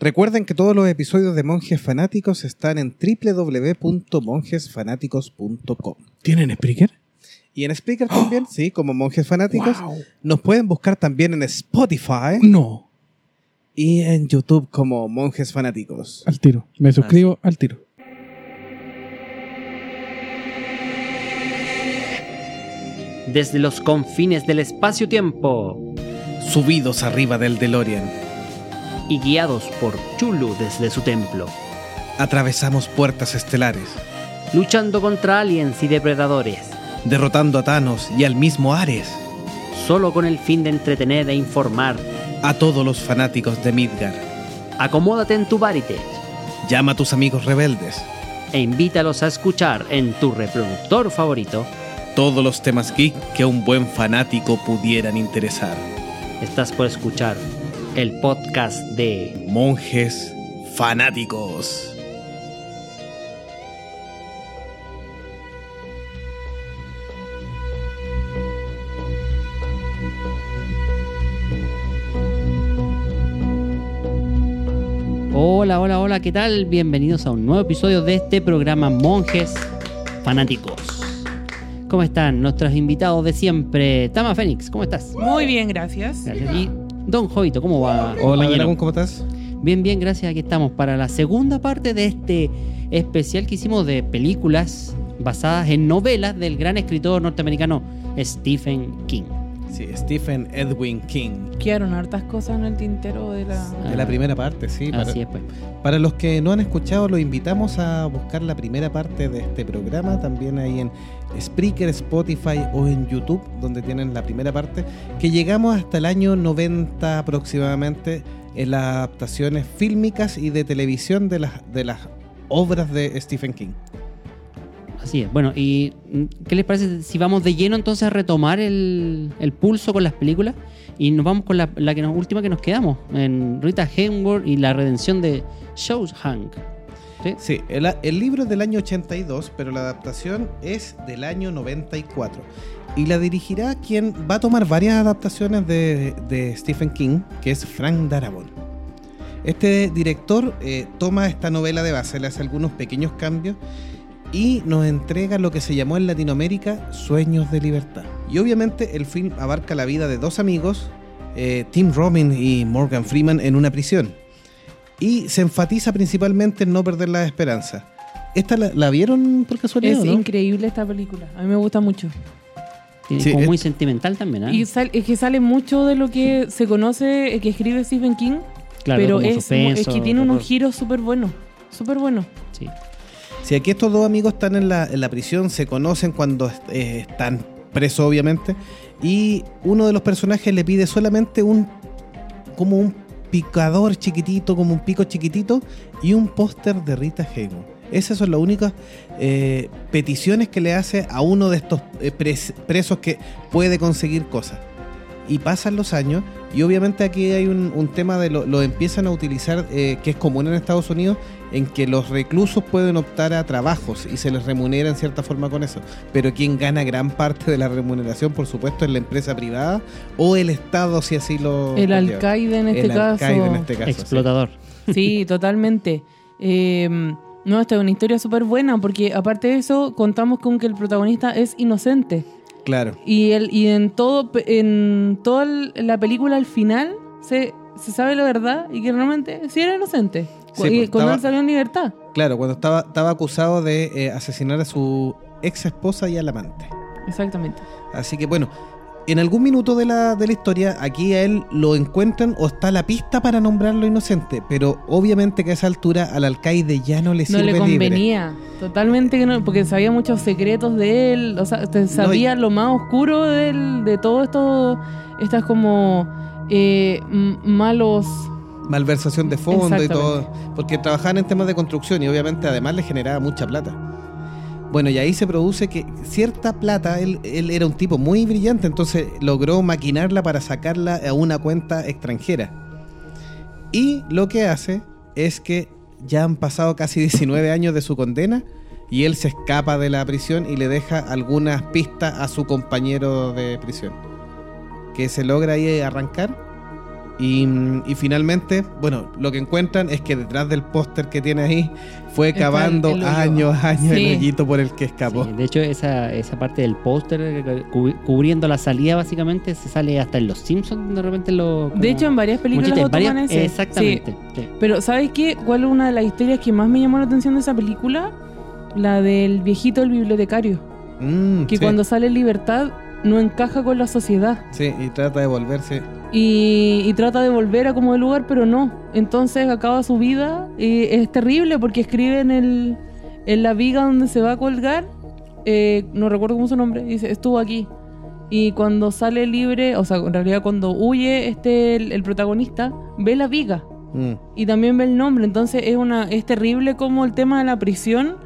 Recuerden que todos los episodios de Monjes Fanáticos están en www.monjesfanáticos.com. ¿Tienen Spreaker? Y en Spreaker también, sí, como Monjes Fanáticos. Wow. Nos pueden buscar también en Spotify No, y en YouTube como Monjes Fanáticos. al tiro. Me suscribo al tiro. Desde los confines del espacio-tiempo Subidos arriba del DeLorean, y guiados por Chulu desde su templo, atravesamos puertas estelares, luchando contra aliens y depredadores, derrotando a Thanos y al mismo Ares, solo con el fin de entretener e informar. a todos los fanáticos de Midgar. Acomódate en tu Varites Llama a tus amigos rebeldes. e invítalos a escuchar en tu reproductor favorito. Todos los temas geek que a un buen fanático pudieran interesar. Estás por escuchar el podcast de Monjes Fanáticos. Hola, hola, hola, ¿qué tal? Bienvenidos a un nuevo episodio de este programa Monjes Fanáticos. ¿Cómo están nuestros invitados de siempre? Tama Fénix, ¿cómo estás? Muy bien, gracias. Gracias. Y Don Jovito, ¿cómo va? Hola? Dragón, ¿cómo estás? Bien, bien, gracias. Aquí estamos para la segunda parte de este especial que hicimos de películas basadas en novelas del gran escritor norteamericano Stephen King. Sí, Stephen Edwin King. Quedaron hartas cosas en el tintero de la... De la primera parte, sí. Para, Así es, pues. para los que no han escuchado, los invitamos a buscar la primera parte de este programa, también ahí en Spreaker, Spotify o en YouTube, donde tienen la primera parte, que llegamos hasta el año 90 aproximadamente en las adaptaciones fílmicas y de televisión de las, de las obras de Stephen King. Así. Bueno, ¿y mm, qué les parece si vamos de lleno entonces a retomar el, pulso con las películas? Y nos vamos con la, última que nos quedamos, en Rita Hayworth y la redención de Shawshank. ¿Sí? El, libro es del año 82, pero la adaptación es del año 94. Y la dirigirá quien va a tomar varias adaptaciones de, de Stephen King, que es Frank Darabont. Este director eh, toma esta novela de base, le hace algunos pequeños cambios y nos entrega lo que se llamó en Latinoamérica Sueños de Libertad. Y obviamente el film abarca la vida de dos amigos, eh, Tim Robbins y Morgan Freeman, en una prisión. Y se enfatiza principalmente en no perder la esperanza. ¿Esta la, la vieron por casualidad? Es no? increíble esta película. A mí me gusta mucho. Tiene Sí, como es- muy sentimental también, ¿ah? Y sal- es que sale mucho de lo que se conoce, eh, que escribe Stephen King, Claro, pero como es, suspenso, es que tiene unos giros súper buenos. Súper buenos. Sí. Si aquí estos dos amigos están en la, prisión, se conocen cuando eh, están presos, obviamente, y uno de los personajes le pide solamente un como un picador chiquitito, como un pico chiquitito, y un póster de Rita Hayworth. Esas son las únicas eh, peticiones que le hace a uno de estos eh, pres- presos que puede conseguir cosas. Y pasan los años, y obviamente aquí hay un, un tema de lo, lo empiezan a utilizar, eh, que es común en Estados Unidos, en que los reclusos pueden optar a trabajos y se les remunera en cierta forma con eso. Pero quien gana gran parte de la remuneración, por supuesto, es la empresa privada o el Estado, si así lo. El alcaide en este El caso. alcaide en este caso. sí. Explotador. Sí, totalmente. Eh, no, esta es una historia súper buena porque aparte de eso contamos con que el protagonista es inocente. Claro. Y, el, y en todo en toda la película al final se, se sabe la verdad y que realmente sí era inocente. Sí, y pues, cuando estaba- él salió en libertad. Claro, cuando estaba, estaba acusado de eh, asesinar a su ex esposa y al amante. Exactamente. Así que bueno, en algún minuto de la, de la historia, aquí a él lo encuentran o está la pista para nombrarlo inocente, pero obviamente que a esa altura al alcaide ya no le No sirve le libre. convenía. Totalmente que no, porque sabía muchos secretos de él. O sea, sabía lo más oscuro de él, de todo esto. Estas como eh, malos. Malversación de fondo y todo, porque trabajaban en temas de construcción y obviamente además le generaba mucha plata. Bueno, y ahí se produce que cierta plata, él, era un tipo muy brillante, entonces logró maquinarla para sacarla a una cuenta extranjera. Y lo que hace es que ya han pasado casi 19 años de su condena y él se escapa de la prisión y le deja algunas pistas a su compañero de prisión. Que se logra ahí arrancar Y, y finalmente, bueno, lo que encuentran es que detrás del póster que tiene ahí fue cavando el- el hoyo. años, años Sí. el hoyito por el que escapó. Sí, de hecho, esa, esa parte del póster cu- cubriendo la salida, básicamente, se sale hasta en Los Simpsons, de repente lo. De hecho, en varias películas Muchita- varias- otoman ese. Exactamente. Sí. sí. Pero ¿sabes qué? ¿Cuál es una de las historias que más me llamó la atención de esa película? La del viejito el bibliotecario. Mm, Que sí, cuando sale en libertad no encaja con la sociedad. sí, y trata de volverse. Y, y trata de volver a como de lugar, pero no. Entonces acaba su vida y es terrible porque escribe en, el, en la viga donde se va a colgar, eh, no recuerdo cómo es su nombre, dice, estuvo aquí. Y cuando sale libre, o sea, en realidad cuando huye este el, el protagonista, ve la viga Mm. y también ve el nombre. Entonces es una es terrible como el tema de la prisión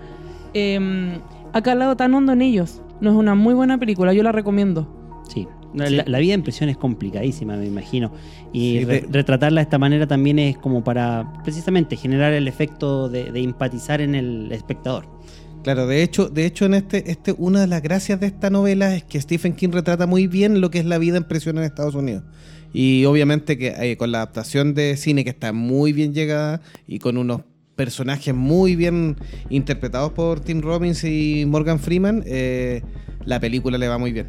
eh, ha calado tan hondo en ellos. No es una muy buena película, yo la recomiendo. Sí. La, la vida en prisión es complicadísima, me imagino. Y Sí, re- de- retratarla de esta manera también es como para precisamente generar el efecto de, de empatizar en el espectador. Claro, de hecho, de hecho en este, este, una de las gracias de esta novela es que Stephen King retrata muy bien lo que es la vida en prisión en Estados Unidos. Y obviamente que eh, con la adaptación de cine que está muy bien llegada y con unos personajes muy bien interpretados por Tim Robbins y Morgan Freeman, eh, la película le va muy bien.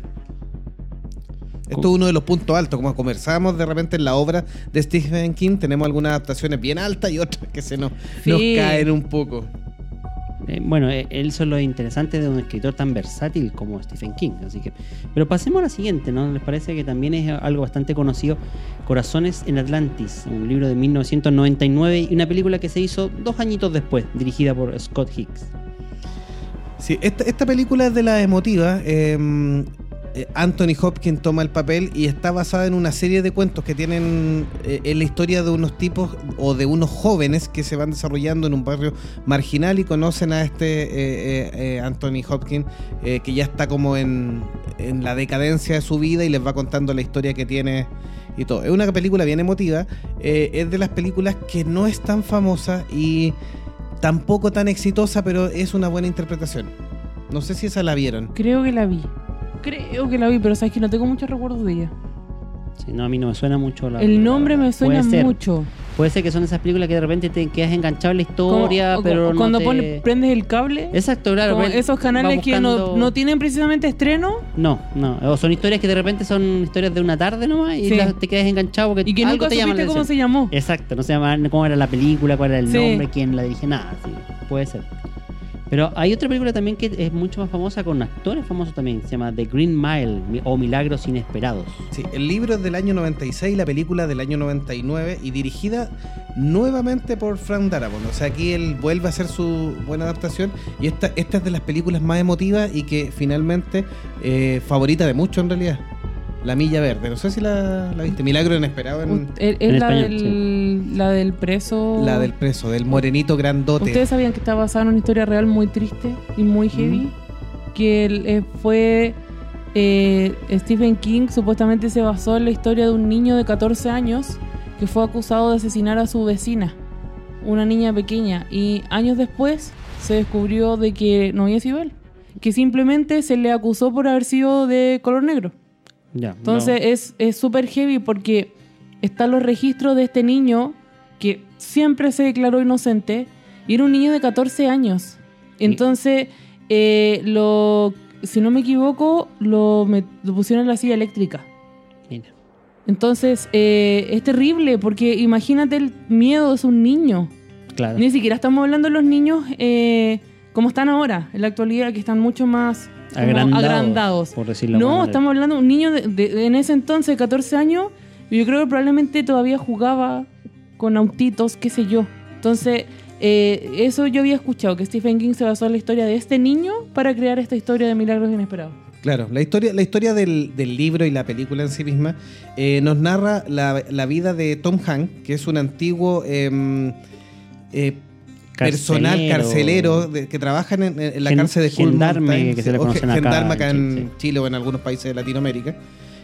Esto es uno de los puntos altos, como conversamos de repente en la obra de Stephen King, tenemos algunas adaptaciones bien altas y otras que se nos, caen un poco. Eh, bueno, eh, eso es lo interesante de un escritor tan versátil como Stephen King. Así que, pero pasemos a la siguiente, ¿no? ¿Les parece que también es algo bastante conocido? Corazones en Atlantis, un libro de 1999 y una película que se hizo dos añitos después, dirigida por Scott Hicks. Sí, esta, película es de la emotiva. eh, eh, Anthony Hopkins toma el papel y está basada en una serie de cuentos que tienen eh, en la historia de unos tipos o de unos jóvenes que se van desarrollando en un barrio marginal y conocen a este eh, eh, eh, Anthony Hopkins eh, que ya está como en, en la decadencia de su vida y les va contando la historia que tiene y todo. Es una película bien emotiva. eh, es de las películas que no es tan famosa y tampoco tan exitosa, pero es una buena interpretación. No sé si esa la vieron. Creo que la vi. Creo que la vi, pero sabes que no tengo muchos recuerdos de ella. Sí, no, a mí no me suena mucho la El nombre me Puede suena ser. mucho. Puede ser que son esas películas que de repente te quedas enganchado en la historia, pero o no cuando te- pone- prendes el cable, Exacto, claro. como esos canales que no, no tienen precisamente estreno No, no. O son historias que de repente son historias de una tarde nomás y Sí. las- te quedas enganchado porque y que algo nunca te llama la supiste cómo se llamó. Exacto, no se llama cómo era la película, cuál era el Sí. nombre, quién la dirige, nada. Sí, puede ser. Pero hay otra película también que es mucho más famosa con actores famosos también. Se llama The Green Mile mi- o Milagros Inesperados. Sí, el libro es del año 96, la película del año 99 y dirigida nuevamente por Frank Darabont. O sea, aquí él vuelve a hacer su buena adaptación y esta, esta es de las películas más emotivas y que finalmente eh, favorita de muchos en realidad. La Milla Verde, no sé si la, la viste. Milagro Inesperado en Ut- Es, en la, español, del, la del preso. la del preso, del morenito grandote. Ustedes sabían que está basada en una historia real muy triste y muy heavy. Que él, eh, fue. eh, Stephen King supuestamente se basó en la historia de un niño de 14 años que fue acusado de asesinar a su vecina, una niña pequeña. Y años después se descubrió de que no había sido él. Que simplemente se le acusó por haber sido de color negro. Ya, Entonces es es súper heavy porque están los registros de este niño que siempre se declaró inocente y era un niño de 14 años. Entonces, eh, lo, si no me equivoco, lo, pusieron en la silla eléctrica. mira. Entonces, eh, es terrible porque imagínate el miedo de un niño. Claro. Ni siquiera estamos hablando de los niños eh, como están ahora, en la actualidad, que están mucho más Agrandados, por decirlo de No, manera. estamos hablando de un niño de, de- de- en ese entonces, de 14 años, y yo creo que probablemente todavía jugaba con autitos, qué sé yo. Entonces, eh, eso yo había escuchado, que Stephen King se basó en la historia de este niño para crear esta historia de milagros inesperados. Claro, la historia, la historia del, del libro y la película en sí misma eh, nos narra la, la vida de Tom Hanks, que es un antiguo em, eh, personal Carcelero. de- que trabaja en, en la Gen- cárcel de gendarme, que se le o conocen acá gendarme acá en en Chile, o en algunos países de Latinoamérica,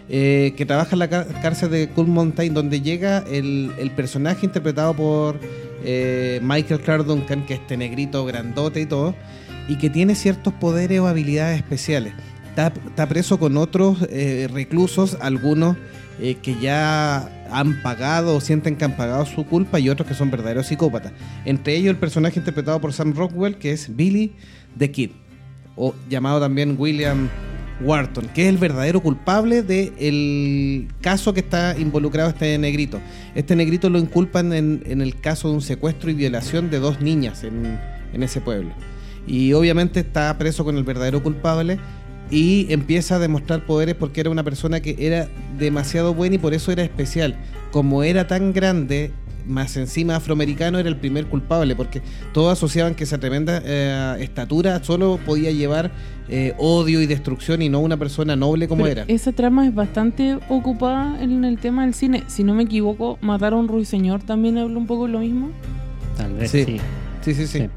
eh, que trabaja en la cárcel de Cool Mountain, donde llega el, el personaje interpretado por eh, Michael Clark Duncan, que es este negrito grandote y todo, y que tiene ciertos poderes o habilidades especiales. Está, está preso con otros eh, reclusos, algunos eh, que ya han pagado o sienten que han pagado su culpa y otros que son verdaderos psicópatas. Entre ellos el personaje interpretado por Sam Rockwell, que es Billy the Kid, o llamado también William Wharton, que es el verdadero culpable del caso que está involucrado este negrito. Este negrito lo inculpan en, en el caso de un secuestro y violación de dos niñas en, en ese pueblo. Y obviamente está preso con el verdadero culpable y empieza a demostrar poderes porque era una persona que era demasiado buena y por eso era especial. Como era tan grande, más encima afroamericano, era el primer culpable porque todos asociaban que esa tremenda eh, estatura solo podía llevar eh, odio y destrucción y no una persona noble como Pero era. Esa trama es bastante ocupada en el tema del cine. Si no me equivoco, Matar a un ruiseñor también habla un poco de lo mismo. Tal vez Sí. sí. Sí, sí, sí.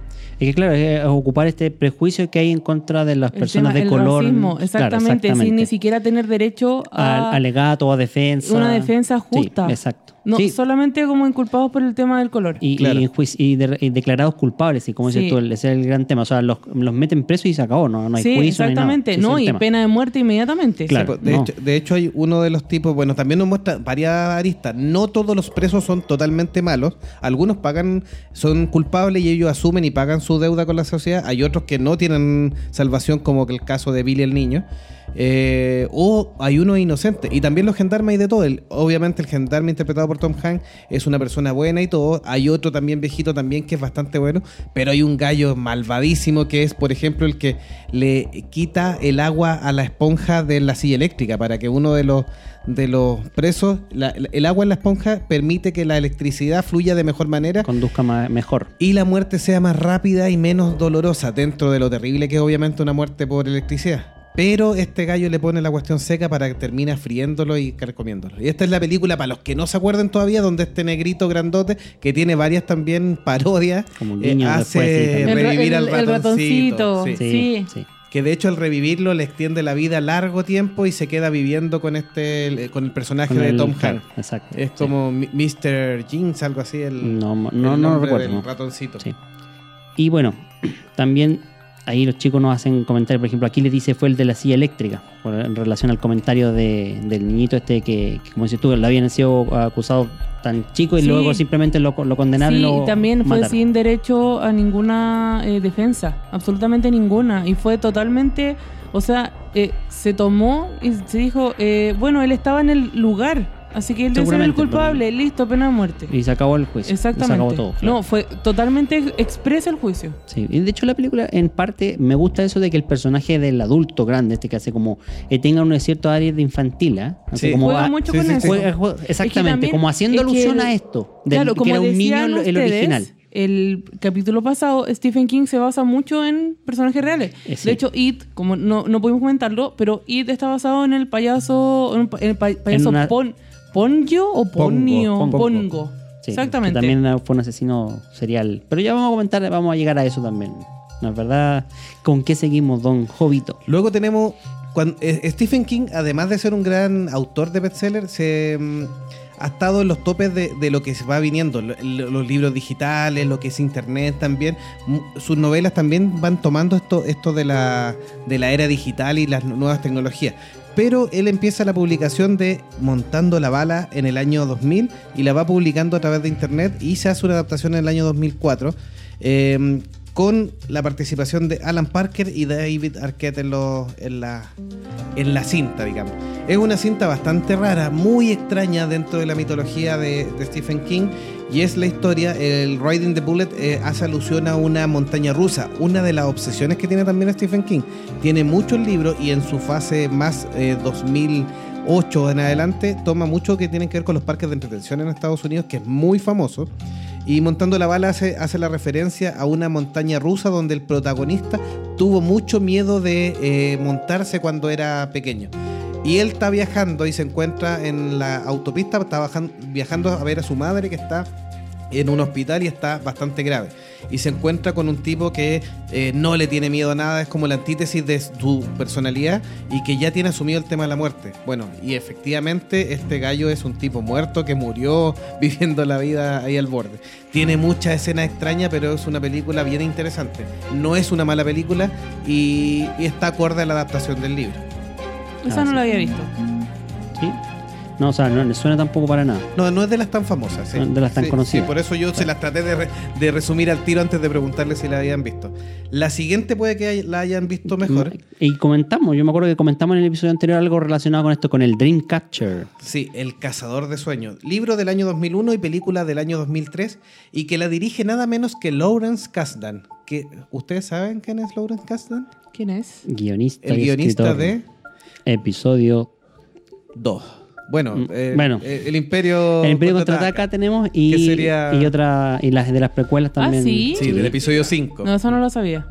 Es que claro, es ocupar este prejuicio que hay en contra de las El personas tema de color. racismo, Claro, exactamente, sin exactamente. ni siquiera tener derecho a Al- alegato o a defensa. una defensa justa. Sí, exacto. No, Sí, solamente como inculpados por el tema del color. y, Claro. y y de- y declarados culpables, y como dices Sí. tú, ese es el gran tema. O sea, los, los meten presos y se acabó, no, no hay sí, juicio. exactamente. No, y pena de muerte inmediatamente. Claro. Sí, pues, de, no. hecho, de hecho, hay uno de los tipos, bueno, también nos muestra varias aristas. No todos los presos son totalmente malos. Algunos pagan, son culpables y ellos asumen y pagan su deuda con la sociedad. Hay otros que no tienen salvación, como que el caso de Billy el niño. Eh, o hay uno inocente. Y también los gendarmes hay de todo. El- obviamente el gendarme interpretado por Tom Hanks es una persona buena y todo. Hay otro también viejito también que es bastante bueno. Pero hay un gallo malvadísimo que es, por ejemplo, el que le quita el agua a la esponja de la silla eléctrica para que uno de los de los presos, la- el agua en la esponja permite que la electricidad fluya de mejor manera Conduzca mejor. y la muerte sea más rápida y menos dolorosa, dentro de lo terrible que es obviamente una muerte por electricidad. Pero este gallo le pone la cuestión seca para que termine friéndolo y carcomiéndolo. Y esta es la película, para los que no se acuerden todavía, donde este negrito grandote, que tiene varias también parodias, Como eh, hace después, sí, también. El ra- revivir el- al el ratoncito. sí. Sí, Sí. sí. Que de hecho al revivirlo le extiende la vida a largo tiempo y se queda viviendo con este con el personaje Con de el- Tom Hanks. Exacto. Es sí. como Mr. Jinx, algo así, el, No, no, el no, recuerdo. del no. ratoncito. Sí. Y bueno, también ahí los chicos nos hacen comentarios, por ejemplo, aquí le dice fue el de la silla eléctrica, por- en relación al comentario de- del niñito este que, que, como dices tú, lo habían sido acusado tan chico y Sí. luego simplemente lo, lo condenaron y Sí, lo y también fue mataron. sin derecho a ninguna eh, defensa, absolutamente ninguna. Y fue totalmente, o sea, eh, se tomó y se dijo, eh, bueno, él estaba en el lugar, así que él debe ser el culpable, listo, pena de muerte. Y se acabó el juicio. Exactamente. Se acabó todo. claro. No, fue totalmente expresa el juicio. Sí, y de hecho la película en parte me gusta eso de que el personaje del adulto grande, este que hace como eh, tenga un cierto área de infantil, ¿eh? Así Sí. como Juega ah, mucho sí, con sí, eso. juega- juega- exactamente, también como haciendo es que alusión el- a esto, del- claro, que como era un niño el, el ustedes, original. El capítulo pasado, Stephen King se basa mucho en personajes reales. Sí. De hecho, It, como no, no pudimos comentarlo, pero It está basado en el payaso, en el pa- el pa- payaso una- Pon, Ponyo o Ponio, Pongo. Pongo. Sí, Exactamente. también fue un asesino serial. Pero ya vamos a comentar, vamos a llegar a eso también. La verdad, ¿con qué seguimos, don Jovito? Luego tenemos. eh, Stephen King, además de ser un gran autor de bestseller, se mm, ha estado en los topes de, de lo que se va viniendo, lo- lo- los libros digitales, lo que es internet también. Sus novelas también van tomando esto, esto de, la, de la era digital y las nu- nuevas tecnologías. Pero él empieza la publicación de Montando la Bala en el año 2000 y la va publicando a través de internet y se hace una adaptación en el año 2004. eh, con la participación de Alan Parker y David Arquette en, la, cinta, digamos. Es una cinta bastante rara, muy extraña dentro de la mitología de, Stephen King y es la historia, el Riding the Bullet eh, hace alusión a una montaña rusa, una de las obsesiones que tiene también Stephen King. Tiene muchos libros y en su fase más eh, 2008 en adelante toma mucho que tienen que ver con los parques de entretención en Estados Unidos, que es muy famoso. Y Montando la Bala hace, hace la referencia a una montaña rusa donde el protagonista tuvo mucho miedo de eh, montarse cuando era pequeño. Y él está viajando y se encuentra en la autopista, está viajando a ver a su madre que está en un hospital y está bastante grave. Y se encuentra con un tipo que eh, no le tiene miedo a nada, es como la antítesis de su personalidad y que ya tiene asumido el tema de la muerte. Bueno, y efectivamente este gallo es un tipo muerto que murió viviendo la vida ahí al borde. Tiene muchas escenas extrañas, pero es una película bien interesante. No es una mala película y, y está acorde a la adaptación del libro. Esa no la había visto. ¿Sí? No, o sea, no le suena tampoco para nada. No, no es de las tan famosas. sí. No, de las tan Sí, conocidas. Sí, por eso yo se las traté de, re- de resumir al tiro antes de preguntarle si la habían visto. La siguiente puede que hay- la hayan visto mejor. Y comentamos, yo me acuerdo que comentamos en el episodio anterior algo relacionado con esto, con el Dreamcatcher. Sí, El Cazador de Sueños. Libro del año 2001 y película del año 2003. Y que la dirige nada menos que Lawrence Kasdan. Que, ¿Ustedes saben quién es Lawrence Kasdan? ¿Quién es? Guionista El y guionista escritor. de Episodio. Dos. Bueno, Mm, eh, bueno. eh, El Imperio. el Imperio Contraataca tenemos y, sería- y otra y las de las precuelas también. Ah, ¿sí? Sí, del episodio 5. No, eso no lo sabía.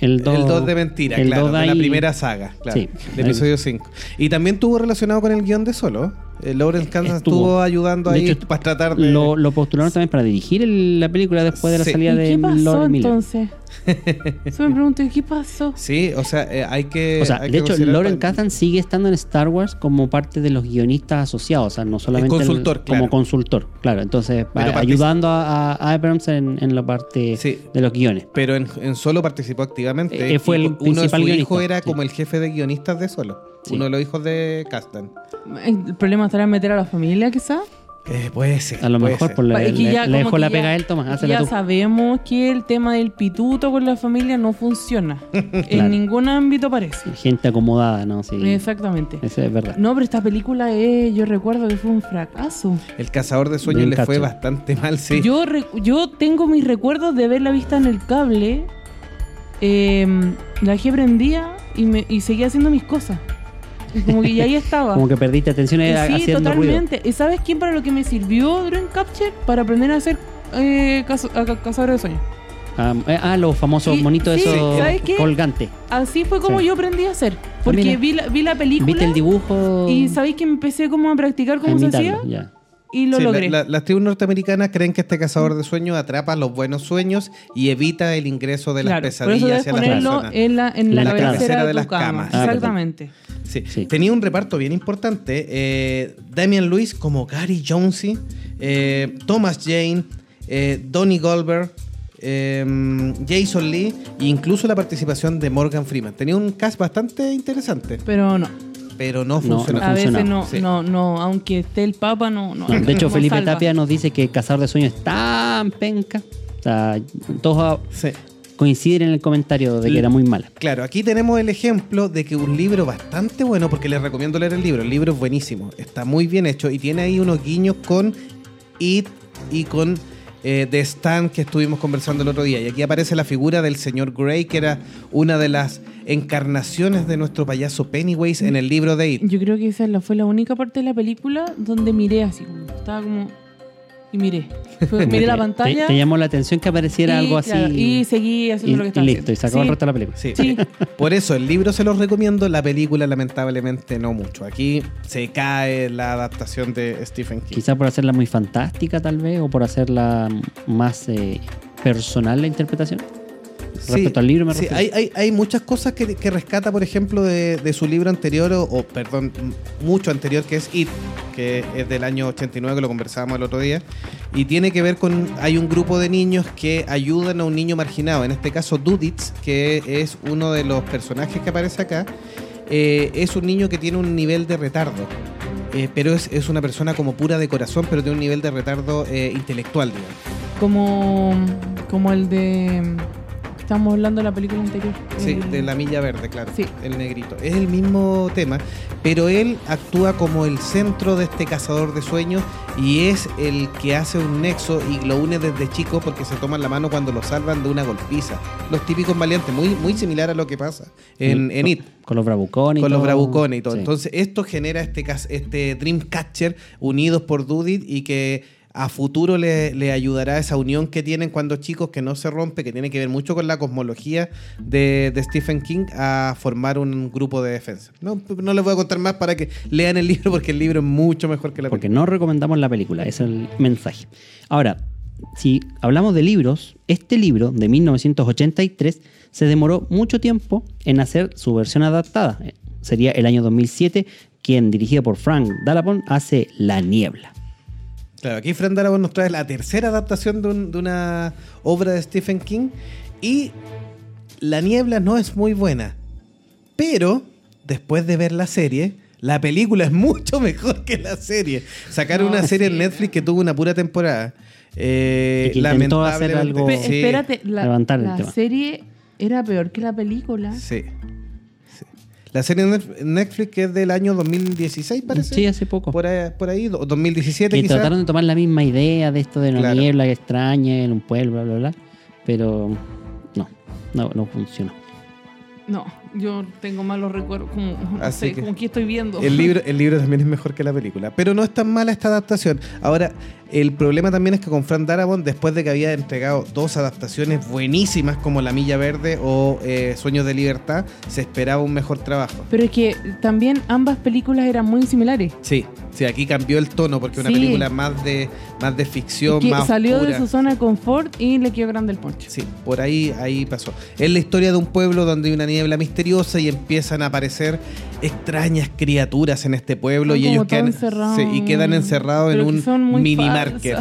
El 2 el 2 de mentira, el claro, dos de la primera saga, claro, Sí. del episodio 5. Y también tuvo relacionado con el guion de Solo. Eh, Lawrence Kansas Estuvo. estuvo ayudando De ahí hecho, para tratar de... Lo, lo postularon también para dirigir el- la película después de la Sí. salida ¿Y de qué pasó Lord entonces? Eso me pregunto, ¿y qué pasó? Sí, o sea, eh, hay que... O sea, hay de que hecho, Lauren Kathan sigue estando en Star Wars como parte de los guionistas asociados, o sea, no solamente el- consultor, claro. como consultor, claro. Entonces, a- ayudando a, a Abrams en, en la parte Sí. de los guiones. Pero en, en Solo participó activamente. Eh, fue el uno de guionista, hijos era sí. como el jefe de guionistas de Solo. Sí. Uno de los hijos de Kasdan. ¿El problema estará en meter a la familia, quizá? Eh, puede ser. A lo puede mejor ser. por la, Es que le, ya le como dejó la ya- pega a él, Tomás, Ya tú. sabemos que el tema del pituto con la familia no funciona. Claro. En ningún ámbito parece. Gente acomodada, ¿no? Sí. Exactamente. Eso es verdad. No, pero esta película es, yo recuerdo que fue un fracaso. El cazador de sueños le fue bastante mal, sí. Yo, re- yo tengo mis recuerdos de verla vista en el cable. eh, la dejé prendida y, me, y seguía haciendo mis cosas. Y como que ya ahí estaba. Como que perdiste atención eh, sí, haciendo ruido. totalmente. ¿Y sabes quién para lo que me sirvió Dream Capture? Para aprender a hacer eh, cazadores de sueños. Ah, eh, ah, los famosos Sí, monitos sí, esos colgantes. Así fue como Sí. yo aprendí a hacer. Porque mira. vi la, vi la película ¿Viste el dibujo? y sabéis que empecé como a practicar cómo se hacía ya. Y lo Sí, logré. la- las tribus norteamericanas creen que este cazador de sueños atrapa los buenos sueños y evita el ingreso de las Claro, por eso pesadillas hacia las personas. en la, en La la, cabecera de, las cama. camas. Ah, Exactamente. Sí. Sí. Tenía un reparto bien importante. eh, Damian Lewis como Gary Jonesy, eh, Thomas Jane, eh, Donnie Goldberg, eh, Jason Lee e incluso la participación de Morgan Freeman. Tenía un cast bastante interesante, Pero no. Pero no No, funcionó. no a veces no, sí. no, no, aunque esté el Papa, no. no, No, de hecho, Felipe salva. Tapia nos dice que Cazador de Sueños es tan penca. O sea, todos Sí. coinciden en el comentario de que L- era muy mala. Claro, aquí tenemos el ejemplo de que un libro bastante bueno, porque les recomiendo leer el libro, el libro es buenísimo, está muy bien hecho y tiene ahí unos guiños con It y con eh, The Stand que estuvimos conversando el otro día. Y aquí aparece la figura del señor Grey, que era una de las encarnaciones de nuestro payaso Pennywise en el libro de It. Yo creo que esa la- fue la única parte de la película donde miré así. como, Estaba como. Y miré. Fue- miré la pantalla. Te, llamó la atención que apareciera y, algo así. claro, y seguí haciendo y- lo que y estaba listo, haciendo. y sacó el Sí. resto de la película. Sí. Sí. Por eso el libro se los recomiendo, la película lamentablemente no mucho. Aquí se cae la adaptación de Stephen King. Quizá por hacerla muy fantástica, tal vez, o por hacerla más eh, personal la interpretación. Respecto al libro, me sí, hay, hay, hay muchas cosas que, que rescata, por ejemplo, de, de su libro anterior, o, o, perdón, mucho anterior, que es It, que es del año 89, que lo conversábamos el otro día, y tiene que ver con, hay un grupo de niños que ayudan a un niño marginado, en este caso Duditz, que es uno de los personajes que aparece acá, eh, es un niño que tiene un nivel de retardo. eh, pero es, es una persona como pura de corazón, pero tiene un nivel de retardo eh, intelectual, digamos. Como, como el de. Estamos hablando de la película anterior. Sí, El- de la milla verde, claro. Sí. El negrito. Es el mismo tema, pero él actúa como el centro de este cazador de sueños y es el que hace un nexo y lo une desde chico porque se toman la mano cuando lo salvan de una golpiza. Los típicos valientes, muy, muy similar a lo que pasa en, en It. Con los bravucones y Con los todo. bravucones y todo. Sí. Entonces, esto genera este, este Dreamcatcher unidos por Dudit y que a futuro le, le ayudará esa unión que tienen cuando chicos, que no se rompe, que tiene que ver mucho con la cosmología de, de Stephen King, a formar un grupo de defensa. No, no les voy a contar más para que lean el libro, porque el libro es mucho mejor que la Porque película. no recomendamos la película, ese es el mensaje. Ahora, si hablamos de libros, este libro de 1983 se demoró mucho tiempo en hacer su versión adaptada. Sería el año 2007, quien, dirigido por Frank Darabont, hace La Niebla. Claro, aquí Fran Darabont nos trae la tercera adaptación de, un- de una obra de Stephen King y La Niebla no es muy buena, pero después de ver la serie La película es mucho mejor que la serie. Sacaron No, una serie sí. en Netflix que tuvo una pura temporada. Eh, Y que intentó hacer algo- Sí, Espérate, la, levantar el la tema. serie era peor que la película. Sí. La serie Netflix que es del año 2016, parece. Sí, hace poco. Por ahí, por ahí, do- 2017 que quizás. trataron de tomar la misma idea de esto de una Claro. niebla que extraña en un pueblo, bla, bla, bla. Pero no, no, no funcionó. No, yo tengo malos recuerdos. Como, no sé, que- como que estoy viendo. El libro, el libro también es mejor que la película. Pero no es tan mala esta adaptación. Ahora, el problema también es que con Frank Darabont, después de que había entregado dos adaptaciones buenísimas como La Milla Verde o eh, Sueños de Libertad, se esperaba un mejor trabajo. Pero es que también ambas películas eran muy similares. Sí, sí, aquí cambió el tono porque una película más de, más de ficción, que más salió oscura. de su zona de confort y le quedó grande el poncho. Sí, por ahí, ahí pasó. Es la historia de un pueblo donde hay una niebla misteriosa y empiezan a aparecer extrañas criaturas en este pueblo Son y ellos quedan, sí, y quedan encerrados en Pero un mini market.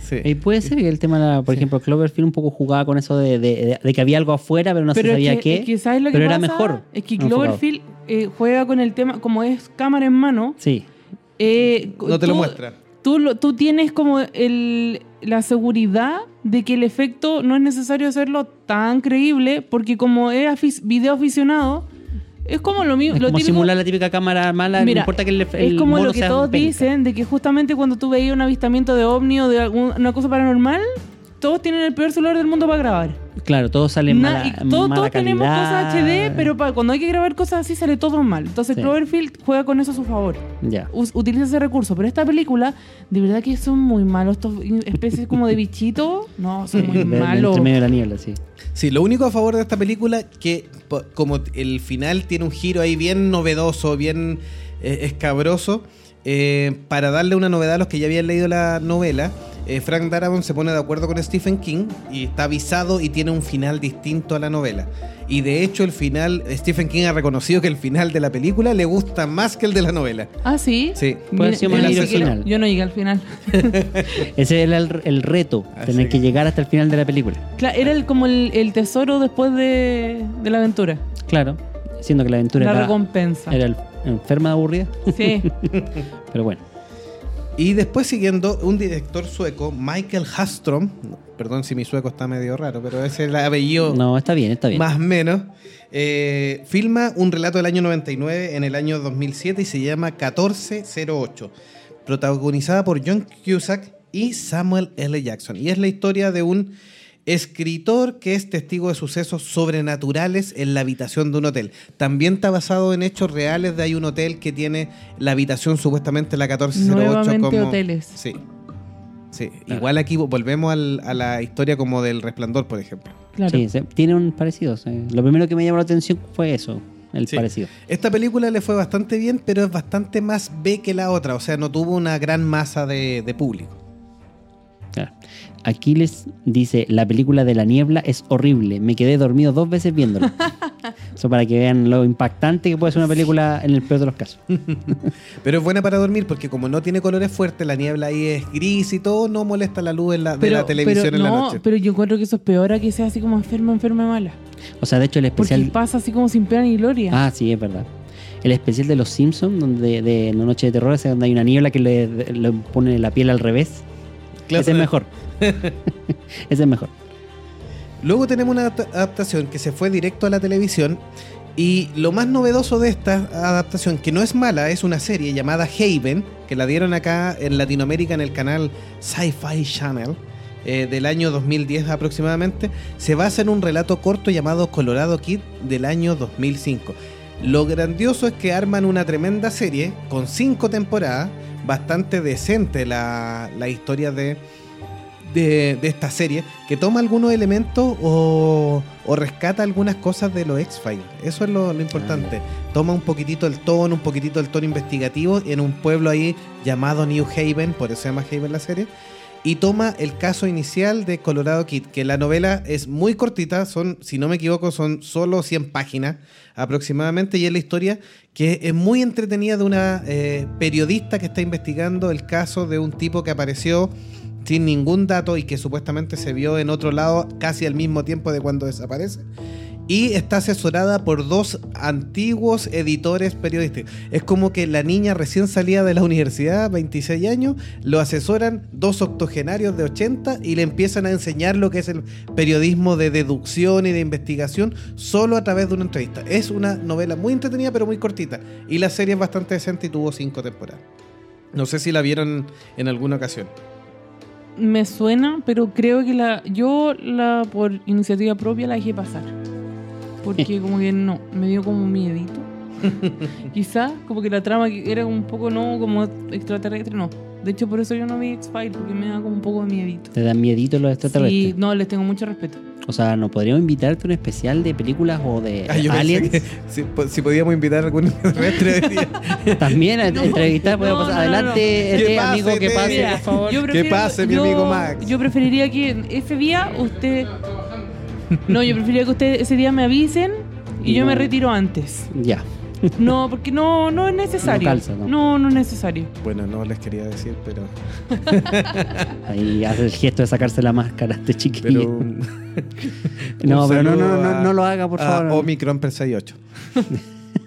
Sí. Y puede ser que el tema, por ejemplo, Cloverfield un poco jugaba con eso de, de- de- de que había algo afuera, pero no Pero se sabía que, qué. es que ¿sabes lo que pero era mejor. Es que. Cloverfield eh, juega con el tema, como es cámara en mano, Sí, eh, No te lo muestra. Tú, lo- tú tienes como el, la seguridad de que el efecto no es necesario hacerlo tan creíble, porque como es video aficionado, es como lo mismo. es lo como típico- simular la típica cámara mala, Mira, no importa que el, el es como lo que todos penca. dicen, de que justamente cuando tú veías un avistamiento de ovni o de alguna cosa paranormal, todos tienen el peor celular del mundo para grabar. Claro, todo sale Na- mala, y todo- mala todos tenemos cosas HD, pero cuando hay que grabar cosas así sale todo mal. Entonces Sí. Cloverfield juega con eso a su favor. Ya. Utiliza ese recurso. Pero esta película, de verdad que son muy malos. Estos especies como de bichitos, no, son muy malos. Entre medio de la niebla, sí. Sí, lo único a favor de esta película que como el final tiene un giro ahí bien novedoso, bien eh, escabroso, eh, para darle una novedad a los que ya habían leído la novela, eh, Frank Darabont se pone de acuerdo con Stephen King y está avisado y tiene un final distinto a la novela. Y de hecho el final, Stephen King ha reconocido que el final de la película le gusta más que el de la novela. Ah, sí. Sí. Mira, ser yo, libro siquiera- final. yo no llegué al final. Ese era el, el reto, Así tener que que- llegar hasta el final de la película. Claro, era el, como el, el tesoro después de, de la aventura. Claro, siendo que la aventura La era, recompensa. era el- enferma de aburrida, Sí. pero bueno. Y después siguiendo, un director sueco, Michael Hastrom, perdón si mi sueco está medio raro, pero ese es el apellido No, está bien, está bien. más o menos, eh, filma un relato del año 99 en el año 2007 y se llama 1408, protagonizada por John Cusack y Samuel L. Jackson. Y es la historia de un escritor que es testigo de sucesos sobrenaturales en la habitación de un hotel. También está basado en hechos reales de hay un hotel que tiene la habitación supuestamente la 1408 Nuevamente como hoteles. Sí. Sí, Claro. igual aquí volvemos al- a la historia como del resplandor, por ejemplo. Claro. Sí, tiene un parecido. sí. Lo primero que me llamó la atención fue eso, el Sí. parecido. Esta película le fue bastante bien, pero es bastante más B que la otra, o sea, no tuvo una gran masa de, de público. Claro. Aquiles dice, la película de la niebla es horrible, me quedé dormido dos veces viéndola. Eso para que vean lo impactante que puede ser una película en el peor de los casos. Pero es buena para dormir porque como no tiene colores fuertes, la niebla ahí es gris y todo, no molesta la luz en la, de la televisión pero en la no, noche. pero yo encuentro que eso es peor a que sea así como enferma, enferma, mala. O sea, de hecho el Porque especial... pasa así como sin pena ni gloria. Ah, sí, es verdad. El especial de los Simpsons, donde de La Noche de Terror, donde hay una niebla que le, le pone la piel al revés. Ese es mejor. ese es mejor. Luego tenemos una adapta- adaptación que se fue directo a la televisión y lo más novedoso de esta adaptación, que no es mala, es una serie llamada Haven, que la dieron acá en Latinoamérica en el canal Sci-Fi Channel eh, del año 2010 aproximadamente, se basa en un relato corto llamado Colorado Kid del año 2005. Lo grandioso es que arman una tremenda serie con cinco temporadas, bastante decente la, la historia de, de, de esta serie, que toma algunos elementos o, o rescata algunas cosas de los X-Files. Eso es lo, lo importante. Toma un poquitito el tono, un poquitito el tono investigativo en un pueblo ahí llamado New Haven, por eso se llama Haven la serie. Y toma el caso inicial de Colorado Kid, que la novela es muy cortita, son, si no me equivoco, son solo 100 páginas aproximadamente, y es la historia que es muy entretenida de una eh, periodista que está investigando el caso de un tipo que apareció sin ningún dato y que supuestamente se vio en otro lado casi al mismo tiempo de cuando desaparece. Y está asesorada por dos antiguos editores periodísticos. Es como que la niña recién salida de la universidad, 26 años, lo asesoran dos octogenarios de 80 y le empiezan a enseñar lo que es el periodismo de deducción y de investigación solo a través de una entrevista. Es una novela muy entretenida pero muy cortita y la serie es bastante decente y tuvo cinco temporadas. No sé si la vieron en alguna ocasión. Me suena, pero creo que la yo la por iniciativa propia la dejé pasar. Porque como que no, me dio como miedito. Quizás como que la trama era un poco no como extraterrestre, no. De hecho, por eso yo no vi X-Files, porque me da como un poco de miedito. ¿Te dan miedito los extraterrestres? Sí, no, les tengo mucho respeto. O sea, ¿nos podríamos invitarte a un especial de películas o de Ah, yo aliens? que si, si podíamos invitar a algún extraterrestre. También a entrevistar, podemos no, pasar. no, Adelante, no. este pase, amigo, que pase, por favor. yo Que prefiero- pase, mi yo- amigo Max. Yo preferiría que ese día usted. No, yo preferiría que usted ese día me avisen y yo No. me retiro antes. Ya. No, porque no, no es necesario. No calza, ¿no? no, no es necesario. Bueno, no les quería decir, pero. Ahí hace el gesto de sacarse la máscara este chiquillo. pero no, pero no, no, no, no lo haga, por a favor. Omicron P68.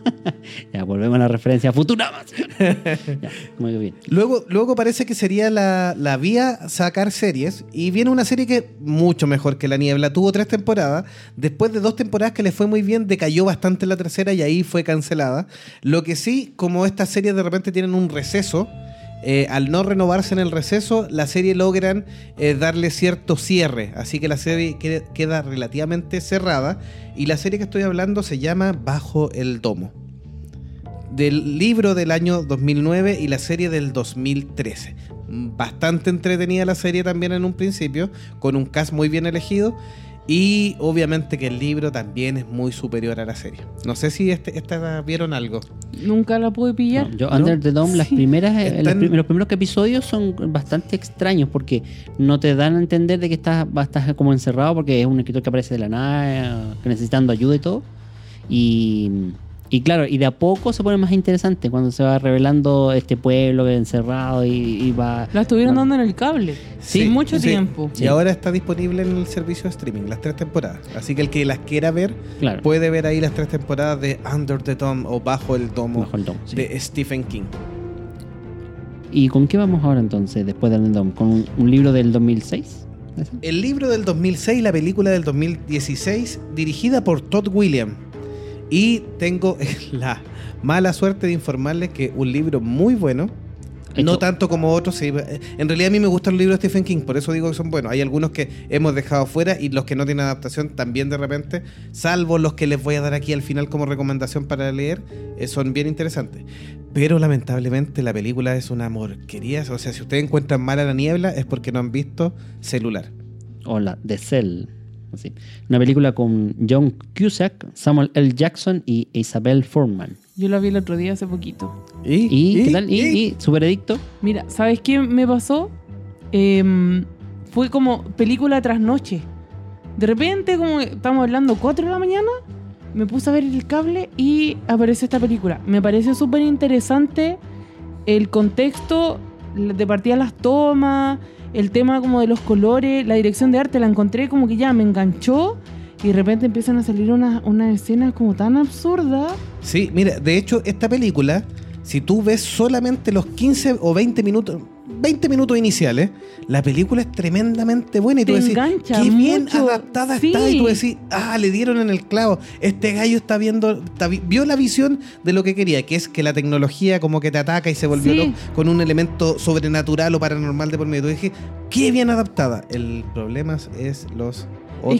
Ya, volvemos a la referencia a Futurama. ya, muy bien. Luego, luego parece que sería la, la vía sacar series. Y viene una serie que mucho mejor que La Niebla. Tuvo tres temporadas. Después de dos temporadas que le fue muy bien, decayó bastante la tercera y ahí fue cancelada. Lo que sí, como estas series de repente tienen un receso. Eh, al no renovarse en el receso, la serie logran eh, darle cierto cierre. Así que la serie queda, relativamente cerrada. Y la serie que estoy hablando se llama Bajo el Domo del libro del año 2009 y la serie del 2013. Bastante entretenida la serie también en un principio, con un cast muy bien elegido. Y obviamente que el libro también es muy superior a la serie. No sé si este, esta vieron algo. Nunca la pude pillar. No, yo, ¿No? Under the Dome, las Sí. primeras, eh, Están- los primeros episodios son bastante extraños porque no te dan a entender de que estás, estás como encerrado porque es un escritor que aparece de la nada, eh, que necesitando ayuda y todo. Y, y claro, y de a poco se pone más interesante cuando se va revelando este pueblo encerrado y, y va. La estuvieron va- dando en el cable. Sí, mucho sí. tiempo. Y ahora está disponible en el servicio de streaming, las tres temporadas. Así que el que las quiera ver, Claro, puede ver ahí las tres temporadas de Under the Dome o Bajo el Domo bajo el domo, sí. de Stephen King. ¿Y con qué vamos ahora entonces después de Under the Dome? ¿Con un, un libro del 2006? ¿Ese? El libro del 2006, la película del 2016, dirigida por Todd Williams. Y tengo la mala suerte de informarles que un libro muy bueno, no tanto como otros. sí, En realidad a mí me gustan los libros de Stephen King, por eso digo que son buenos. Hay algunos que hemos dejado fuera y los que no tienen adaptación también de repente, salvo los que les voy a dar aquí al final como recomendación para leer, eh, son bien interesantes. Pero lamentablemente la película es una morquería. O sea, si ustedes encuentran mala la niebla es porque no han visto celular. o la The Cell. Así. Una película con John Cusack, Samuel L. Jackson y Isabel Furman. Yo la vi el otro día hace poquito. ¿Y, qué tal? ¿Y, y su veredicto? Mira, ¿sabes qué me pasó? Em, fue como película tras noche. De repente, como estamos hablando 4 de la mañana, me puse a ver el cable y apareció esta película. Me pareció súper interesante el contexto, de partida las tomas, el tema como de los colores, la dirección de arte, la encontré como que ya me enganchó y de repente empiezan a salir unas unas escenas como tan absurdas. Sí, mira, de hecho, esta película, si tú ves solamente los 15 o 20 minutos, 20 minutos iniciales, la película es tremendamente buena y tú Te decís, qué bien adaptada sí. está. Y tú decís, ah, le dieron en el clavo. Este gallo está viendo, está vio la visión de lo que quería, que es que la tecnología como que te ataca y se volvió Sí. con un elemento sobrenatural o paranormal de por medio. Tú dije, qué bien adaptada. El problema es los Es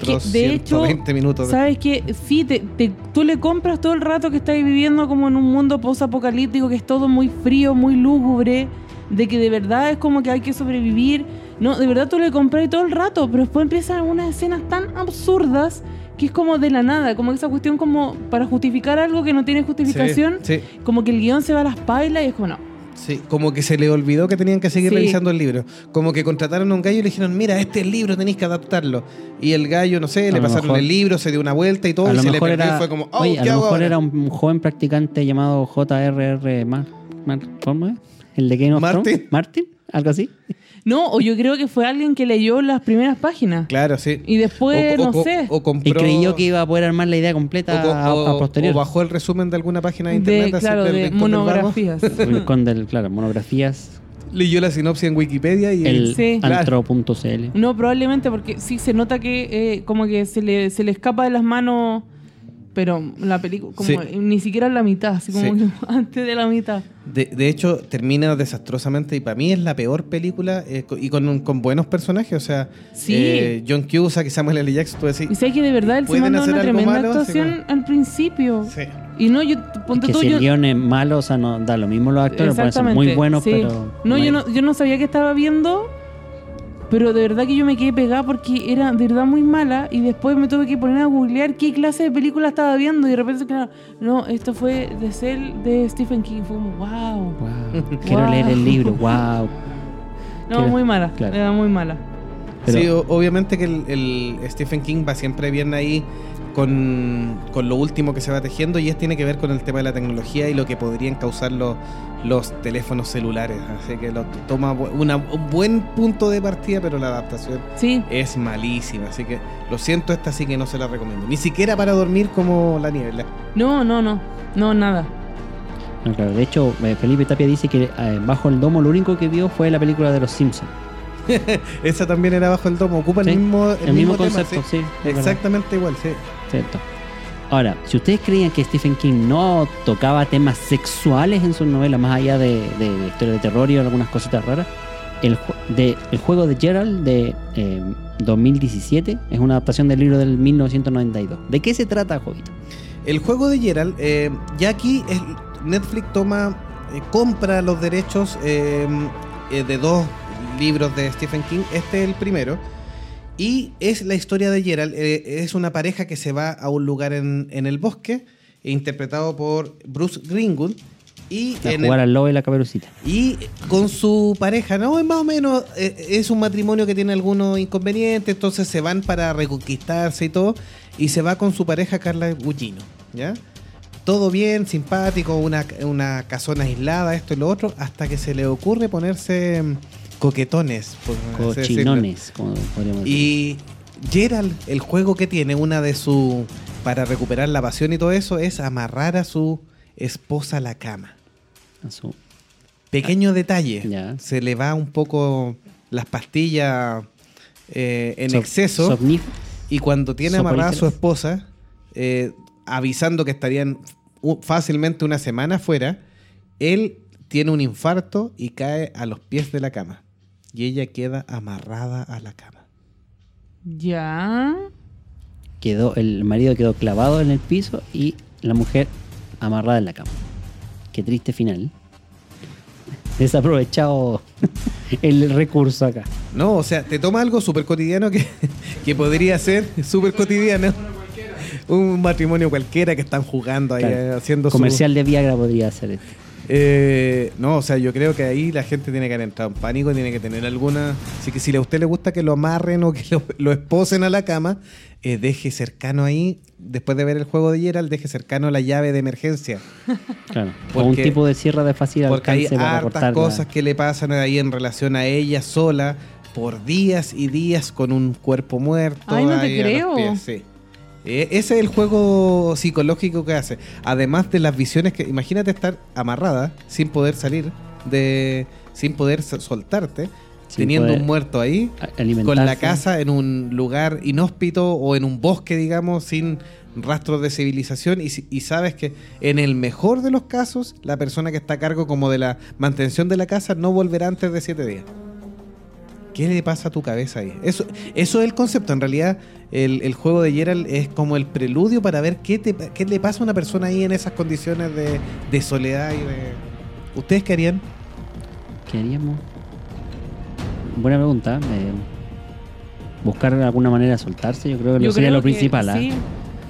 que, otros de hecho, 120 minutos. de- ¿Sabes qué? Sí, te, te- tú le compras todo el rato que estás viviendo como en un mundo post-apocalíptico, que es todo muy frío, muy lúgubre, de que de verdad es como que hay que sobrevivir. No, de verdad tú le compras todo el rato, pero después empiezan unas escenas tan absurdas que es como de la nada, como esa cuestión como para justificar algo que no tiene justificación, Sí, sí. como que el guion se va a las pailas y es como no. Sí, como que se le olvidó que tenían que seguir Sí. revisando el libro. Como que contrataron a un gallo y le dijeron, mira, este es el libro, tenéis que adaptarlo. Y el gallo, no sé, A le pasaron mejor- el libro, se dio una vuelta y todo, y se le perdió era, y fue como, oh, oye, a ¿qué lo hago mejor ahora? era un joven practicante llamado J.R.R. Mar, Mar- ¿cómo es? ¿El de Game of Martin. Thrones? ¿Martin? ¿Algo así? No, o yo creo que fue alguien que leyó las primeras páginas. Claro, sí. Y después, O- o- no o- sé. O Y compró... creyó que iba a poder armar la idea completa a, a o- posterior. o bajó el resumen de alguna página de internet. de, así claro, de monografías. El rincón del- claro, monografías, Leyó la sinopsis en Wikipedia y... el Sí. antro.cl. No, probablemente porque sí se nota que eh, como que se le, se le escapa de las manos, pero la película, como Sí. ni siquiera la mitad, así como Sí. antes de la mitad. De, de hecho, termina desastrosamente y para mí es la peor película eh, y con, con buenos personajes. O sea, Sí. eh, John Cusack y Samuel L. Jackson, tú decís... Y sabes que de verdad él se ¿Pueden mandó hacer una tremenda malo? Actuación al principio. Sí. Y no, yo, Es ponte que tú, si yo- el guion es malo, o sea, no da lo mismo los actores, pueden ser muy buenos, sí. pero. No, yo hay- no, yo no sabía que estaba viendo, pero de verdad que yo me quedé pegada porque era de verdad muy mala y después me tuve que poner a googlear qué clase de película estaba viendo y de repente, claro, no, esto fue The Cell de Stephen King. Fue como, wow. Wow, quiero Wow. leer el libro, wow. No, Quiero- muy mala, claro. era muy mala. Pero- Sí, obviamente que el, el Stephen King va siempre bien ahí con, con lo último que se va tejiendo y es tiene que ver con el tema de la tecnología y lo que podrían causar los, los teléfonos celulares. Así que lo toma una- un buen punto de partida, pero la adaptación Sí, es malísima. Así que lo siento, esta sí que no se la recomiendo. Ni siquiera para dormir como la niebla. no, no, no, no, nada. No, claro, de hecho, eh, Felipe Tapia dice que eh, bajo el domo lo único que vio fue la película de los Simpsons. Esa también era bajo el domo. Ocupa Sí, el mismo, El, mismo, tema, concepto, sí. sí. es verdad, Exactamente igual, sí. Cierto. Ahora, si ustedes creían que Stephen King no tocaba temas sexuales en sus novelas, más allá de, de, de historia de terror y algunas cositas raras, el, de, el juego de Gerald de eh, 2017 es una adaptación del libro del 1992. ¿De qué se trata, Jovito? El juego de Gerald, eh, ya aquí es- Netflix toma, eh, compra los derechos eh, eh, de dos libros de Stephen King. Este es el primero. Y es la historia de Gerald. eh, es una pareja que se va a un lugar en, en el bosque, interpretado por Bruce Greenwood. Y, A en el- jugar al lobo y la caperucita. y con su pareja, no, es más o menos, eh, es un matrimonio que tiene algunos inconvenientes, entonces se van para reconquistarse y todo, y se va con su pareja Carla Gugino, ¿ya? Todo bien, simpático, una, una casona aislada, esto y lo otro, hasta que se le ocurre ponerse coquetones, por. Cochinones, como podríamos decir. Y Gerald, el juego que tiene, una de sus. para recuperar la pasión y todo eso, es amarrar a su esposa a la cama. A su- Pequeño detalle. Ya. Se le va un poco las pastillas eh, en Sof- exceso. y cuando tiene amarrada a su esposa, eh, avisando que estarían fácilmente una semana fuera, él tiene un infarto y cae a los pies de la cama. Y ella queda amarrada a la cama. Ya. quedó, el marido quedó clavado en el piso y la mujer amarrada en la cama. Qué triste final. Desaprovechado el recurso acá. No, o sea, te toma algo súper cotidiano que, que podría ser súper cotidiano. Un matrimonio cualquiera que están jugando ahí, Claro. haciendo su- Comercial de Viagra podría ser este. Eh, no, o sea, yo creo que ahí la gente tiene que haber entrado en pánico, tiene que tener alguna. Así que si a usted le gusta que lo amarren o que lo, lo esposen a la cama, eh, deje cercano ahí, después de ver el juego de Gerald, deje cercano la llave de emergencia. Claro. o un Porque- tipo de sierra de fácil Porque hay hartas cosas que le pasan ahí en relación a ella sola por días y días con un cuerpo muerto. Ay, no te ahí a los creo. pies, sí. Eh, ese es el juego psicológico que hace. Además de las visiones que. Imagínate estar amarrada sin poder salir de. sin poder so- soltarte. Sin teniendo un muerto ahí. Con la casa en un lugar inhóspito o en un bosque, digamos, sin rastros de civilización. Y, y sabes que en el mejor de los casos, la persona que está a cargo como de la mantención de la casa no volverá antes de siete días. ¿Qué le pasa a tu cabeza ahí? Eso, eso es el concepto. En realidad, el, el juego de Gerald es como el preludio para ver qué, te, qué le pasa a una persona ahí en esas condiciones de, de soledad y de. ¿Ustedes qué harían? ¿Qué haríamos? Buena pregunta. eh, buscar alguna manera de soltarse, yo creo que Yo lo sería creo lo que principal, ¿ah? Sí.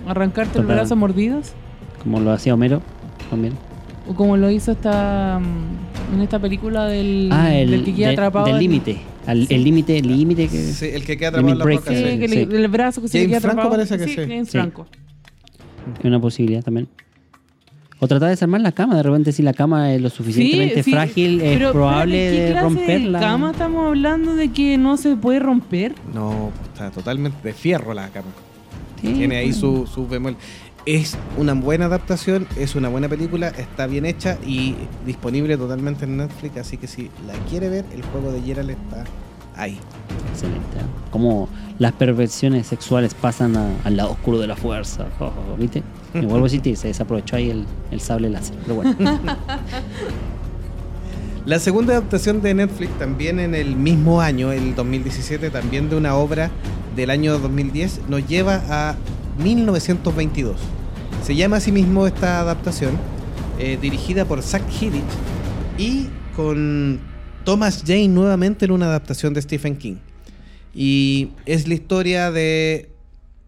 Arrancarte el Total. brazo a mordidas. como lo hacía Homero también. O como lo hizo esta mm, en esta película del, Ah, el del que queda de- atrapado. del límite. Al- Sí. El límite, el límite que Sí, el que queda atrapado en la roca. Sí, que Sí. el brazo que se queda Franco atrapado. parece que sí. James Sí. Franco. es una posibilidad también. O tratar de desarmar la cama. De repente, si la cama es lo suficientemente Sí, sí, frágil, es pero probable ¿qué de clase romperla. De cama estamos hablando de que no se puede romper. No, pues, está totalmente de fierro la cama. Sí, Tiene ahí pues. su, su bemol. Es una buena adaptación, es una buena película, está bien hecha y disponible totalmente en Netflix, así que si la quiere ver, el juego de Geralt está ahí. Excelente. ¿eh? Como las perversiones sexuales pasan a- al lado oscuro de la fuerza. Jo, jo, ¿Viste? Me vuelvo a decir, se desaprovechó ahí el, el sable láser. Pero bueno. La segunda adaptación de Netflix, también en el mismo año, el 2017, también de una obra del año 2010, nos lleva a 1922. Se llama así mismo esta adaptación, eh, dirigida por Zack Hiddich y con Thomas Jane nuevamente en una adaptación de Stephen King. Y es la historia de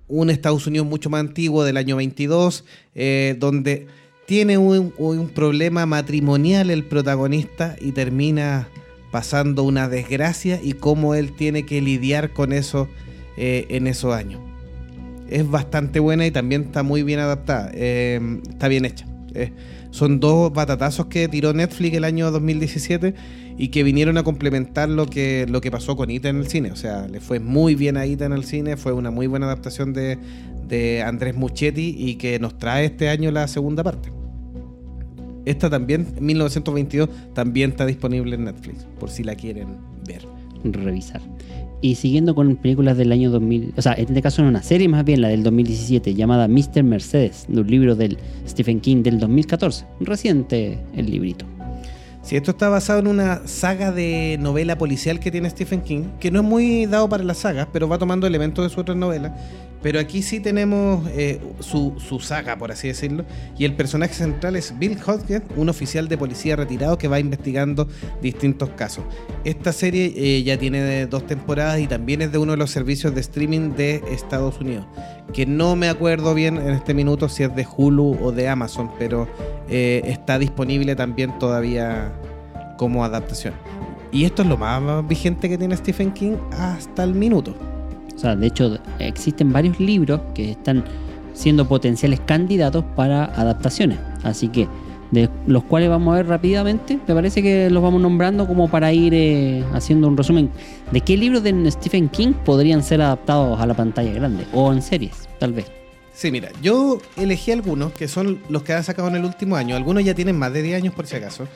un Estados Unidos mucho más antiguo del año 22, eh, donde tiene un, un problema matrimonial el protagonista y termina pasando una desgracia y cómo él tiene que lidiar con eso eh, en esos años. Es bastante buena y también está muy bien adaptada, eh, está bien hecha. Eh, son dos batatazos que tiró Netflix el año 2017 y que vinieron a complementar lo que, lo que pasó con Ita en el cine. O sea, le fue muy bien a Ita en el cine, fue una muy buena adaptación de, de Andrés Muchetti y que nos trae este año la segunda parte. Esta también, 1922, también está disponible en Netflix, por si la quieren ver. revisar. Y siguiendo con películas del año 2000, o sea, en este caso es una serie más bien, la del 2017, llamada Mr. Mercedes, de un libro del Stephen King del 2014. Reciente el librito. Si esto está basado en una saga de novela policial que tiene Stephen King, que no es muy dado para las sagas, pero va tomando elementos de su otra novela. Pero aquí sí tenemos eh, su, su saga, por así decirlo. Y el personaje central es Bill Hodgkin, un oficial de policía retirado que va investigando distintos casos. Esta serie eh, ya tiene dos temporadas y también es de uno de los servicios de streaming de Estados Unidos. Que no me acuerdo bien en este minuto si es de Hulu o de Amazon, pero eh, está disponible también todavía como adaptación. Y esto es lo más vigente que tiene Stephen King hasta el minuto. O sea, de hecho, existen varios libros que están siendo potenciales candidatos para adaptaciones. Así que, de los cuales vamos a ver rápidamente, me parece que los vamos nombrando como para ir eh, haciendo un resumen de qué libros de Stephen King podrían ser adaptados a la pantalla grande o en series, tal vez. Sí, mira, yo elegí algunos que son los que han sacado en el último año. Algunos ya tienen más de 10 años por si acaso.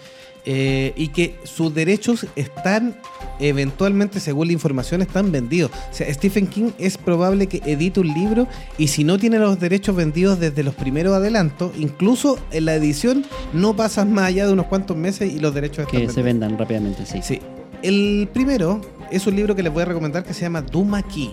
Eh, y que sus derechos están eventualmente, según la información, están vendidos. O sea, Stephen King es probable que edite un libro y si no tiene los derechos vendidos desde los primeros adelantos, incluso en la edición no pasan más allá de unos cuantos meses y los derechos están Que se vendan rápidamente, sí. Sí. El primero es un libro que les voy a recomendar que se llama Duma Key.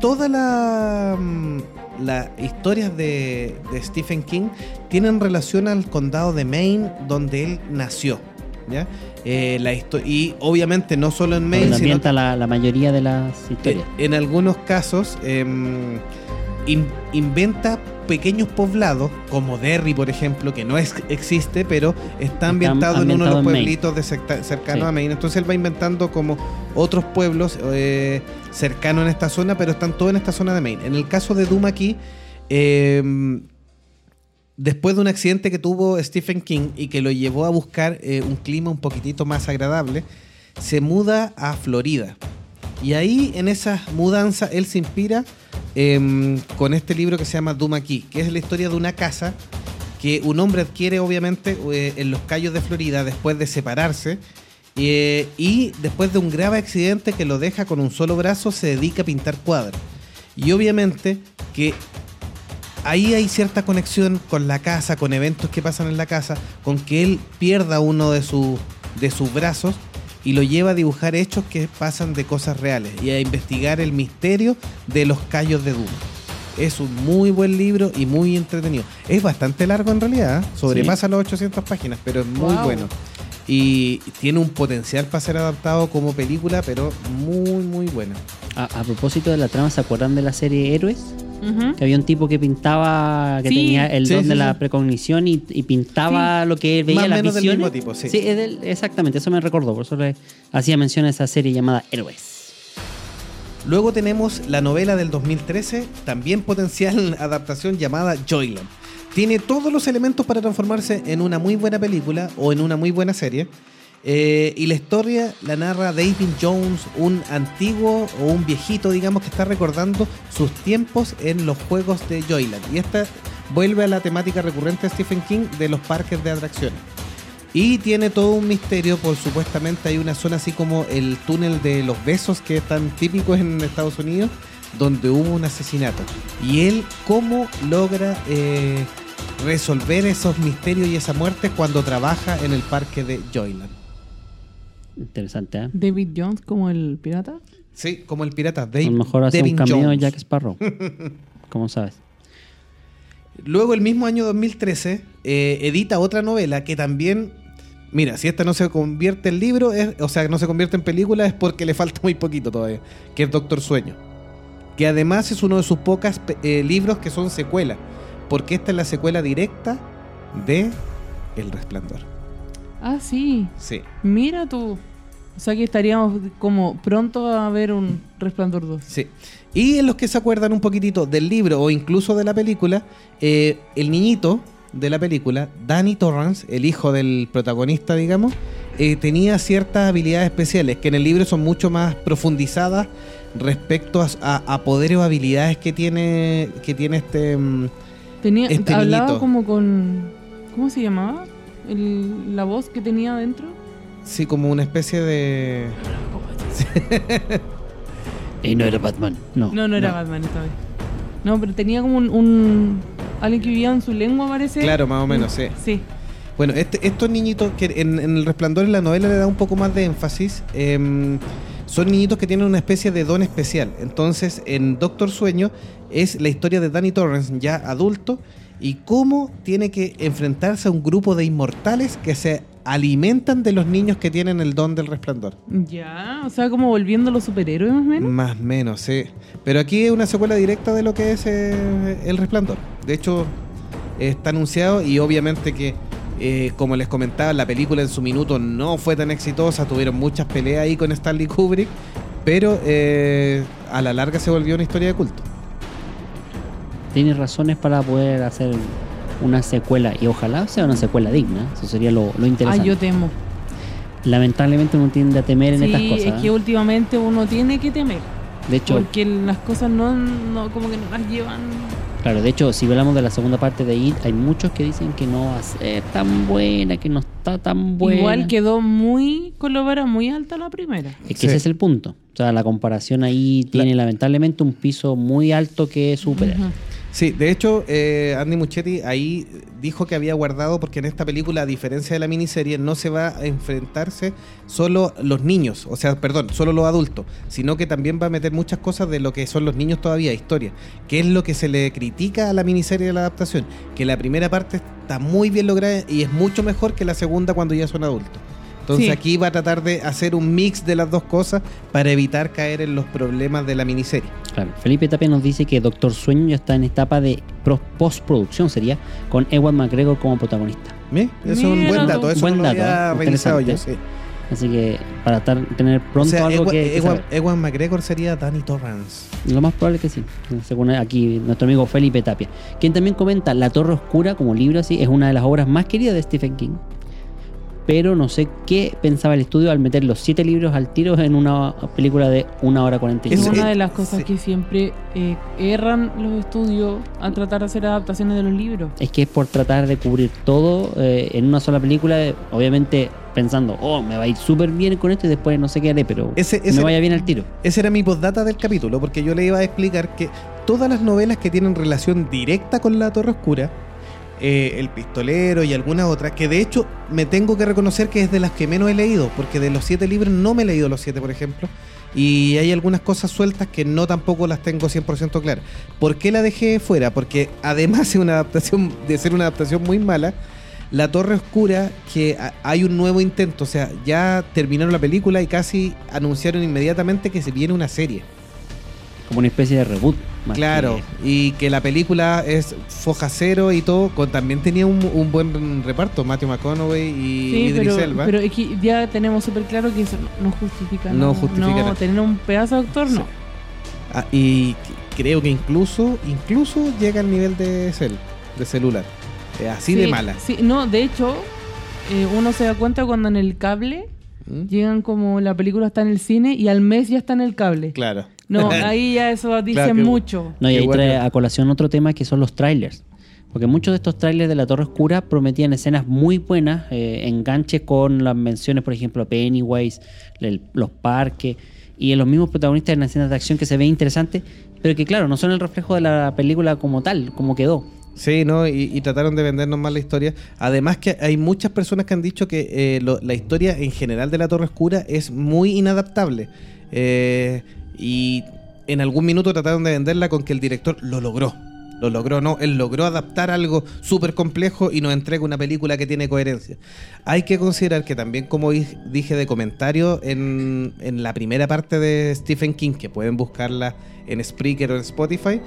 Todas la, mm, las historias de, de Stephen King tienen relación al condado de Maine, donde él nació. ¿ya? Eh, la y obviamente no solo en Maine, sino la, la mayoría de las historias. en algunos casos em, in- inventa pequeños poblados, como Derry, por ejemplo, que no es, existe, pero está ambientado en uno de los pueblitos de secta- Sí. a Maine. Entonces él va inventando como otros pueblos eh, cercanos en esta zona, pero están todos en esta zona de Maine. En el caso de Doom aquí, em, después de un accidente que tuvo Stephen King y que lo llevó a buscar eh, un clima un poquitito más agradable, se muda a Florida. Y ahí, en esa mudanza, él se inspira em, con este libro que se llama Doom Aquí, que es la historia de una casa que un hombre adquiere, obviamente, eh, en los Cayos de Florida después de separarse. eh, y después de un grave accidente que lo deja con un solo brazo, se dedica a pintar cuadros. Y obviamente que ahí hay cierta conexión con la casa, con eventos que pasan en la casa, con que él pierda uno de, de sus brazos y lo lleva a dibujar hechos que pasan de cosas reales y a investigar el misterio de los callos de Doom. Es un muy buen libro y muy entretenido. Es bastante largo en realidad, ¿eh? sobrepasa las 800 páginas, pero es muy Wow. bueno. Y tiene un potencial para ser adaptado como película, pero muy, muy bueno. A, a propósito de la trama, ¿se acuerdan de la serie Héroes? Que había un tipo que pintaba, que Sí. tenía el Sí, don sí, de sí. la precognición y, y pintaba lo que veía Más o las menos del mismo tipo, sí. es del- exactamente, eso me recordó, por eso le hacía mención a esa serie llamada Héroes. Luego tenemos la novela del 2013, también potencial adaptación llamada Joyland. tiene todos los elementos para transformarse en una muy buena película o en una muy buena serie. Eh, y la historia la narra David Jones, un antiguo o un viejito, digamos, que está recordando sus tiempos en los juegos de Joyland. Y esta vuelve a la temática recurrente de Stephen King de los parques de atracciones. Y tiene todo un misterio, por supuestamente hay una zona así como el túnel de los besos que es tan típico en Estados Unidos, donde hubo un asesinato. Y él cómo logra eh, resolver esos misterios y esa muerte cuando trabaja en el parque de Joyland. Interesante, ¿eh? David Jones como el pirata. Sí, como el pirata A Dave, lo mejor hace Devin un cameo de Jones. Jack Sparrow. ¿Cómo sabes? Luego, el mismo año 2013, eh, edita otra novela que también. Mira, si esta no se convierte en libro, es- o sea, no se convierte en película, es porque le falta muy poquito todavía, que es Doctor Sueño. Que además es uno de sus pocos libros que son secuela, porque esta es la secuela directa de El Resplandor. Ah, sí. Sí. Mira tú. O sea que estaríamos como pronto a ver un Resplandor 2. Sí. Y en los que se acuerdan un poquitito del libro o incluso de la película, eh, el niñito de la película, Danny Torrance, el hijo del protagonista, digamos, eh, tenía ciertas habilidades especiales que en el libro son mucho más profundizadas respecto a, a- a poderes o habilidades que tiene, que tiene este... mm, Tenía, Este hablaba niñito. como con. ¿Cómo se llamaba? El- la voz que tenía adentro. sí, como una especie de... Y no era Batman. No. No, no era Batman esta vez. No, pero tenía como un, un- Alguien que vivía en su lengua, parece. Claro, más o menos, sí. Sí. Bueno, este- estos niñitos que en, en El Resplandor en la novela le da un poco más de énfasis. em, son niñitos que tienen una especie de don especial. Entonces, en Doctor Sueño es la historia de Danny Torrance, ya adulto, y cómo tiene que enfrentarse a un grupo de inmortales que se alimentan de los niños que tienen el don del resplandor. Ya, o sea, como volviendo a los superhéroes más o menos. Más o menos, sí. Pero aquí es una secuela directa de lo que es eh, El Resplandor. De hecho, está anunciado y obviamente que, eh, como les comentaba, la película en su minuto no fue tan exitosa. Tuvieron muchas peleas ahí con Stanley Kubrick. Pero eh, a la larga se volvió una historia de culto. Tiene razones para poder hacer una secuela y ojalá sea una secuela digna. Eso sería lo, lo Ah, interesante. yo temo. Lamentablemente uno tiende a temer en estas Sí, cosas. es que ¿eh? últimamente uno tiene que temer. De hecho, Porque las cosas no, no como que no las llevan. claro, de hecho, si hablamos de la segunda parte de IT, hay muchos que dicen que no va a ser tan buena, que no está tan buena. Igual quedó muy con la vara muy alta la primera. Es que Sí. ese es el punto. O sea, la comparación ahí tiene lamentablemente un piso muy alto que superar. Ujú. Sí, de hecho, eh, Andy Muchetti ahí dijo que había guardado, porque en esta película, a diferencia de la miniserie, no se va a enfrentarse solo los niños, o sea, perdón, solo los adultos, sino que también va a meter muchas cosas de lo que son los niños todavía, historia, que es lo que se le critica a la miniserie de la adaptación, que la primera parte está muy bien lograda y es mucho mejor que la segunda cuando ya son adultos. Entonces Sí. aquí va a tratar de hacer un mix de las dos cosas para evitar caer en los problemas de la miniserie. Claro. Felipe Tapia nos dice que Doctor Sueño ya está en etapa de pro- postproducción, sería, con Ewan McGregor como protagonista. Eso es un buen dato, eso Buen no lo dato, había ¿eh? revisado yo, Interesante. sí. Así que para tar- tener pronto o sea, algo Ewan, que, que Ewan-. Ewan McGregor sería Danny Torrance. Lo más probable que sí, según aquí nuestro amigo Felipe Tapia. Quien también comenta La Torre Oscura como libro así, es una de las obras más queridas de Stephen King. Pero no sé qué pensaba el estudio al meter los siete libros al tiro en una película de una hora cuarenta y Es Eso- cinco. una eh, de las cosas sí. que siempre eh, erran los estudios al tratar de hacer adaptaciones de los libros. Es que es por tratar de cubrir todo eh, en una sola película, eh, obviamente pensando, oh, me va a ir súper bien con esto y después no sé qué haré, pero Ese- me vaya bien al tiro. Ese era mi postdata del capítulo, porque yo le iba a explicar que todas las novelas que tienen relación directa con la Torre Oscura, eh, El Pistolero y algunas otras, que de hecho me tengo que reconocer que es de las que menos he leído, porque de los siete libros no me he leído los siete, por ejemplo, y hay algunas cosas sueltas que no tampoco las tengo 100% claras. ¿Por qué la dejé fuera? Porque además de una adaptación, de ser una adaptación muy mala, La Torre Oscura, que hay un nuevo intento, o sea, ya terminaron la película y casi anunciaron inmediatamente que se viene una serie. Como una especie de reboot. más Claro, que- y que la película es foja cero y todo, con, también tenía un, un buen reparto, Matthew McConaughey y Sí, Idris pero, Elba. pero es que ya tenemos súper claro que eso no justifica. No justifica No, tener un pedazo de actor, no. Ah, y creo que incluso incluso llega al nivel de cel, de celular. Así Sí, de mala. Sí, no, de hecho, eh, uno se da cuenta cuando en el cable ¿Mm? llegan como la película está en el cine y al mes ya está en el cable. Claro. No, ahí ya eso dice Claro mucho. No, y ahí bueno. trae a colación otro tema que son los trailers. Porque muchos de estos trailers de La Torre Oscura prometían escenas muy buenas, eh, enganches con las menciones, por ejemplo, Pennywise, el- los parques, y en los mismos protagonistas en las escenas de acción que se ve interesante, pero que claro, no son el reflejo de la película como tal, como quedó. Sí, ¿no? Y, y trataron de vendernos más la historia. Además que hay muchas personas que han dicho que eh, lo- la historia en general de la Torre Oscura es muy inadaptable. Eh, y en algún minuto trataron de venderla con que el director lo logró. Lo logró, ¿no? Él logró adaptar algo súper complejo y nos entrega una película que tiene coherencia. Hay que considerar que también, como di- dije de comentario en, en la primera parte de Stephen King, que pueden buscarla en Spreaker o en Spotify,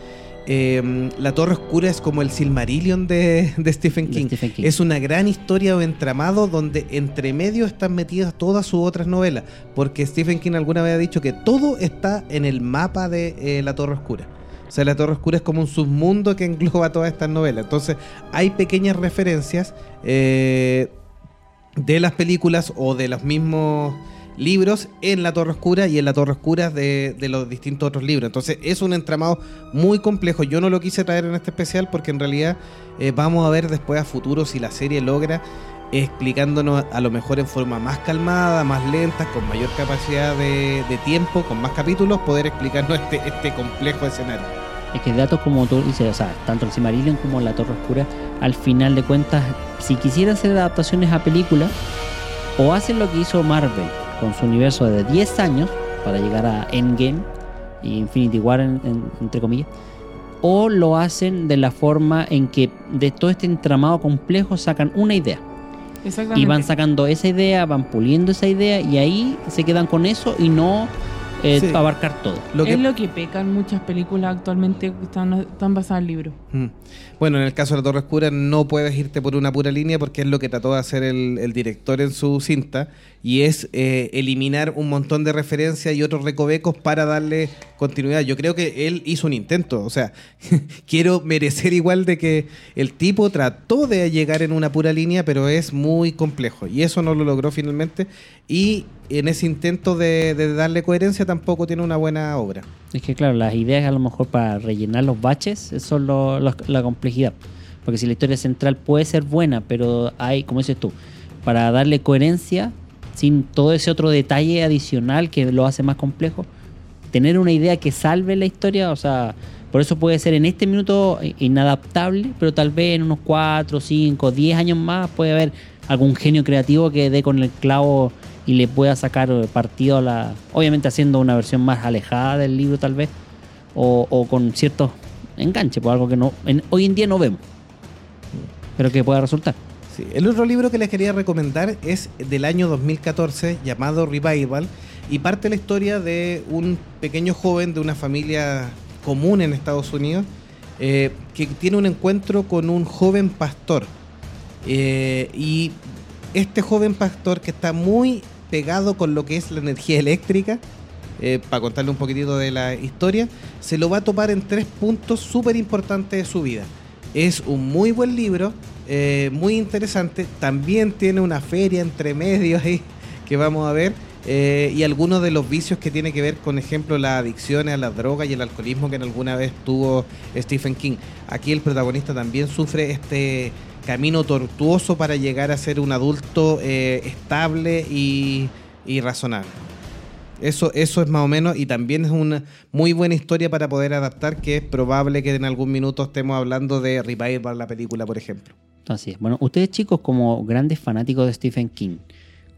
eh, La Torre Oscura es como el Silmarillion de, de Stephen De King. Stephen King. Es una gran historia o entramado donde entre medio están metidas todas sus otras novelas. Porque Stephen King alguna vez ha dicho que todo está en el mapa de eh, La Torre Oscura. O sea, La Torre Oscura es como un submundo que engloba todas estas novelas. Entonces, hay pequeñas referencias eh, de las películas o de los mismos libros en La Torre Oscura y en La Torre Oscura de, los distintos otros libros. Entonces es un entramado muy complejo. Yo no lo quise traer en este especial porque en realidad eh, vamos a ver después a futuro si la serie logra explicándonos a lo mejor en forma más calmada, más lenta, con mayor capacidad de, tiempo, con más capítulos, poder explicarnos este, este complejo escenario. Es que datos como tú dices, o sea, tanto el Silmarillion como la Torre Oscura, al final de cuentas, si quisieran hacer adaptaciones a películas, o hacen lo que hizo Marvel con su universo de 10 años para llegar a Endgame y Infinity War, en- en- entre comillas, o lo hacen de la forma en que de todo este entramado complejo sacan una idea. Exactamente. Y van sacando esa idea, van puliendo esa idea y ahí se quedan con eso y no eh, Sí. abarcar todo. Lo que- Es lo que pecan muchas películas actualmente que están, están basadas en libros. Mm. Bueno, en el caso de la Torre Oscura no puedes irte por una pura línea porque es lo que trató de hacer el, el director en su cinta y es eh, eliminar un montón de referencias y otros recovecos para darle continuidad. Yo creo que él hizo un intento, o sea, quiero merecer igual de que el tipo trató de llegar en una pura línea, pero es muy complejo y eso no lo logró finalmente y en ese intento de, darle coherencia tampoco tiene una buena obra. Es que claro, las ideas a lo mejor para rellenar los baches, lo- lo- la complejidad. Porque si la historia central puede ser buena, pero hay, como dices tú, para darle coherencia, sin todo ese otro detalle adicional que lo hace más complejo, tener una idea que salve la historia, o sea, por eso puede ser en este minuto inadaptable, pero tal vez en unos 4, 5, 10 años más puede haber algún genio creativo que dé con el clavo y le pueda sacar partido a la. Obviamente haciendo una versión más alejada del libro, tal vez, o, o con ciertos enganches, por algo que no en- hoy en día no vemos, pero que pueda resultar. Sí, El otro libro que les quería recomendar es del año 2014 llamado Revival y parte la historia de un pequeño joven de una familia común en Estados Unidos eh, que tiene un encuentro con un joven pastor. Eh, y este joven pastor que está muy pegado con lo que es la energía eléctrica, eh, para contarle un poquitito de la historia, se lo va a topar en tres puntos súper importantes de su vida. Es un muy buen libro, eh, muy interesante. También tiene una feria entre medios ahí que vamos a ver. eh, y algunos de los vicios que tiene que ver con, ejemplo, las adicciones a las drogas y el alcoholismo que en alguna vez tuvo Stephen King. Aquí el protagonista también sufre este camino tortuoso para llegar a ser un adulto eh, estable y, y razonable. Eso, eso es más o menos, y también es una muy buena historia para poder adaptar, que es probable que en algún minuto estemos hablando de Revival, la película, por ejemplo. Así es. Bueno, ustedes chicos, como grandes fanáticos de Stephen King,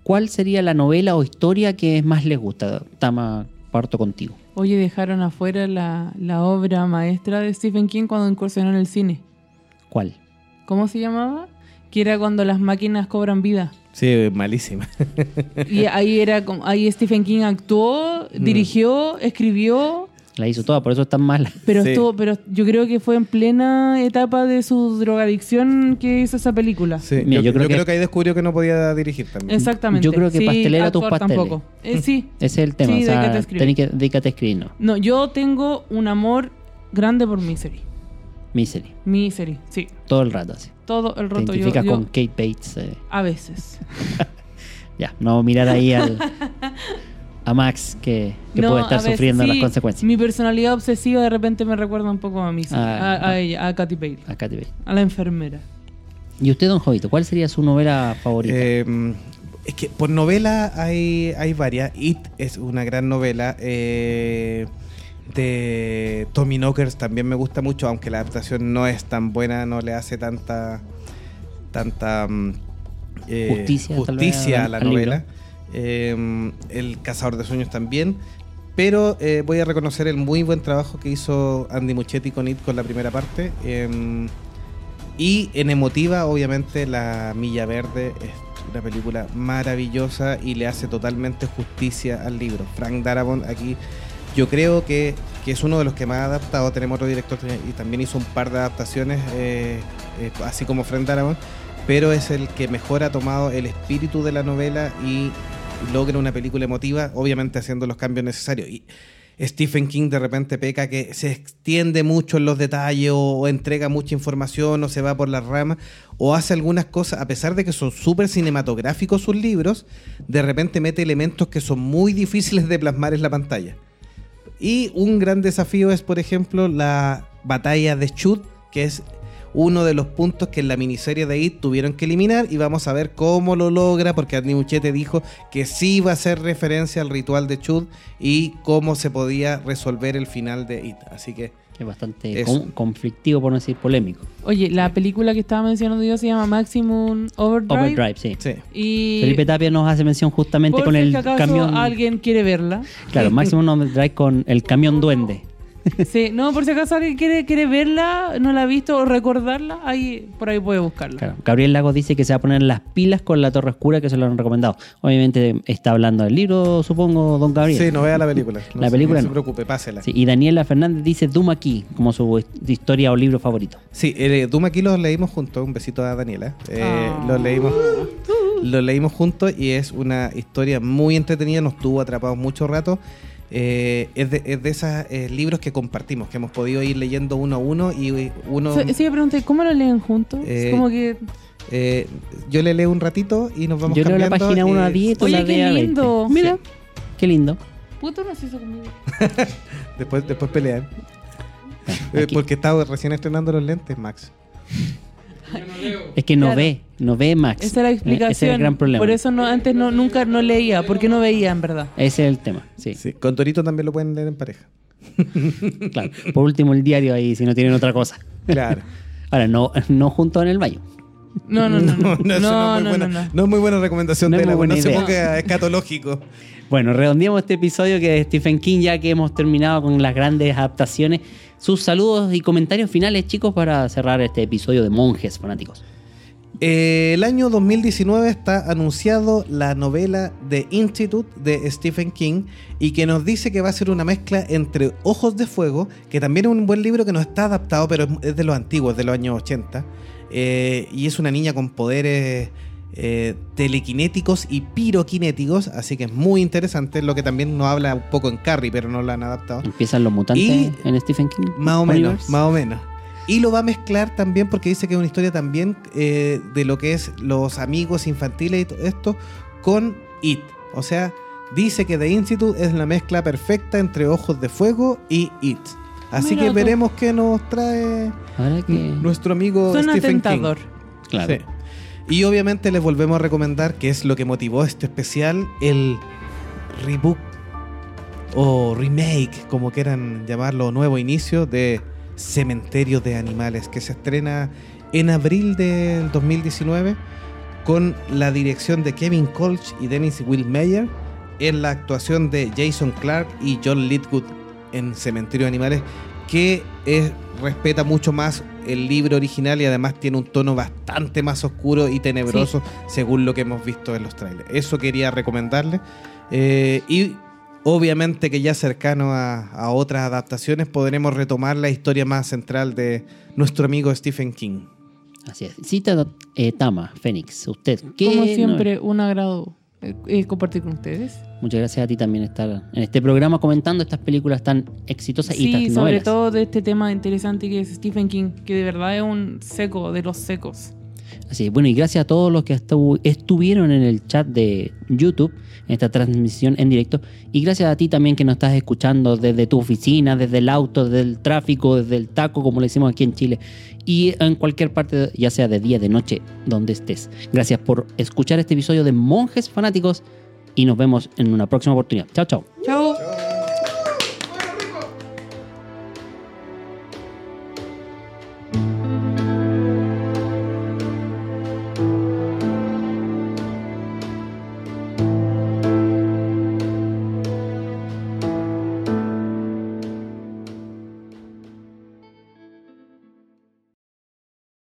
¿cuál sería la novela o historia que más les gusta? Tama, parto contigo. Oye, dejaron afuera la, la obra maestra de Stephen King cuando incursionó en el cine. ¿Cuál? ¿Cómo se llamaba? Que era cuando las máquinas cobran vida. Sí, malísima. Y ahí era como, ahí Stephen King actuó, Mm. dirigió, escribió, La hizo toda, por eso es tan mala. pero Sí. estuvo, pero yo creo que fue en plena etapa de su drogadicción que hizo esa película. Sí, Mira, yo, yo creo yo que- creo que ahí descubrió que no podía dirigir también. Exactamente. Yo creo que Sí, pastelera tus pasteles. tampoco. Eh, sí. Ese es el tema. Sí, o sea, dedícate a escribir. tenés que, dedícate a escribir, ¿no? No, yo tengo un amor grande por Misery. Misery. Misery, sí. Todo el rato así. Todo el Te rato yo, identificas yo- con Kate Bates. eh. a veces. Ya, no mirar ahí al, a Max que, que No, puede estar veces sufriendo las consecuencias. Mi personalidad obsesiva de repente me recuerda un poco a Misery, Ah, a, a ella, a Katy Bates, A Katy Bates. a la enfermera. ¿Y usted, don Jovito, cuál sería su novela favorita? Eh, es que por novela hay, hay varias. It es una gran novela. eh, de Tommy Knockers también me gusta mucho, aunque la adaptación no es tan buena, no le hace tanta tanta mm, eh, Justicia, justicia a la novela. Eh, el Cazador de Sueños también. Pero eh, voy a reconocer el muy buen trabajo que hizo Andy Muchetti con It con la primera parte. eh, y en emotiva, obviamente, La Milla Verde es una película maravillosa y le hace totalmente justicia al libro. Frank Darabont aquí, yo creo que, que es uno de los que más ha adaptado. Tenemos otro director y también hizo un par de adaptaciones, eh, eh, así como Frank Darabont, pero es el que mejor ha tomado el espíritu de la novela y logra una película emotiva, obviamente haciendo los cambios necesarios. Y, Stephen King de repente peca que se extiende mucho en los detalles o entrega mucha información o se va por las ramas o hace algunas cosas, a pesar de que son súper cinematográficos sus libros, de repente mete elementos que son muy difíciles de plasmar en la pantalla. Y un gran desafío es, por ejemplo, la batalla de Chud, que es uno de los puntos que en la miniserie de It tuvieron que eliminar y vamos a ver cómo lo logra porque Andy Muschietti dijo que sí iba a hacer referencia al ritual de Chud y cómo se podía resolver el final de It. Así que es bastante eso. conflictivo, por no decir polémico. Oye, la película que estaba mencionando yo se llama Maximum Overdrive. Overdrive, sí. sí. Y Felipe Tapia nos hace mención justamente con el acaso camión. alguien quiere verla. Claro, Maximum Overdrive con el camión duende. Sí, no, por si acaso alguien quiere, quiere verla, no la ha visto o recordarla, ahí por ahí puede buscarla. Claro. Gabriel Lagos dice que se va a poner las pilas con la Torre Oscura, que se lo han recomendado. Obviamente está hablando del libro, supongo, don Gabriel. Sí, no vea la película. No La se- película no se preocupe, pásela. Sí, y Daniela Fernández dice Doom aquí, como su hist- historia o libro favorito. Sí, eh, Doom aquí lo leímos juntos. Un besito a Daniela. Eh, Ah. Lo leímos lo leímos juntos y es una historia muy entretenida. Nos tuvo atrapados mucho rato. Eh, es, de, es de esos libros que compartimos, que hemos podido ir leyendo uno a uno y uno... Sí, sí, me pregunté, ¿cómo lo leen juntos? Eh, Es como que, eh, yo le leo un ratito y nos vamos Yo leo la cambiando página y- 1 a 10, tú Oye, la qué lees a 20. lindo. Mira, qué lindo. puto no se hizo conmigo. Después, después pelean. Eh, Aquí. porque estaba recién estrenando los lentes, Max. Es que no Claro. ve, no ve Max. Esa es la Eh, explicación. Ese es el gran problema. Por eso no, antes no, nunca no leía, porque no veía en verdad. Ese es el tema, sí. Sí, Con Torito también lo pueden leer en pareja. Claro. Por último, el diario ahí, si no tienen otra cosa. Claro. Ahora, no, no junto en el baño. No, no, no. No, eso no, es muy no, buena, no, no. no es muy buena recomendación No es de la muy no buena se ponga escatológico. Bueno, redondeamos este episodio que de Stephen King, ya que hemos terminado con las grandes adaptaciones. Sus saludos y comentarios finales, chicos, para cerrar este episodio de Monjes Fanáticos. Eh, el año 2019 está anunciado la novela The Institute de Stephen King y que nos dice que va a ser una mezcla entre Ojos de Fuego, que también es un buen libro que no está adaptado, pero es- de los antiguos, de los años 80, eh, y es una niña con poderes eh, telequinéticos y piroquinéticos, así que es muy interesante, lo que también nos habla un poco en Carrie, pero no lo han adaptado. Empiezan los mutantes Y- en Stephen King. Más o menos, Universe. más o menos. Y lo va a mezclar también porque dice que es una historia también eh, de lo que es los amigos infantiles y todo esto con It. O sea, dice que The Institute es la mezcla perfecta entre Ojos de Fuego y It. Así Mira que tú. veremos qué nos trae que. nuestro amigo Suena Stephen tentador. King. Claro. Sí. Y obviamente les volvemos a recomendar que es lo que motivó este especial, el reboot o remake, como quieran llamarlo, nuevo inicio de Cementerio de Animales, que se estrena en abril del 2019 con la dirección de Kevin Colch y Dennis Wilmeyer en la actuación de Jason Clark y John Lithgood en Cementerio de Animales, que es- respeta mucho más el libro original y además tiene un tono bastante más oscuro y tenebroso según lo que hemos visto en los trailers. Eso quería recomendarles. Eh, y obviamente que ya cercano a, a otras adaptaciones podremos retomar la historia más central de nuestro amigo Stephen King. Así es. Cita eh, Tama, Fénix. Usted, ¿qué Como no- siempre, un agrado eh, eh, compartir con ustedes. Muchas gracias a ti también estar en este programa comentando estas películas tan exitosas y Sí, tan sobre novelas. todo de este tema interesante que es Stephen King, que de verdad es un seco de los secos. Así es. Bueno, y gracias a todos los que estu- estuvieron en el chat de YouTube, en esta transmisión en directo. Y gracias a ti también que nos estás escuchando desde tu oficina, desde el auto, desde el tráfico, desde el taco, como le decimos aquí en Chile. Y en cualquier parte, ya sea de día, de noche, donde estés. Gracias por escuchar este episodio de Monjes Fanáticos. Y nos vemos en una próxima oportunidad. Chao, chao. Chao.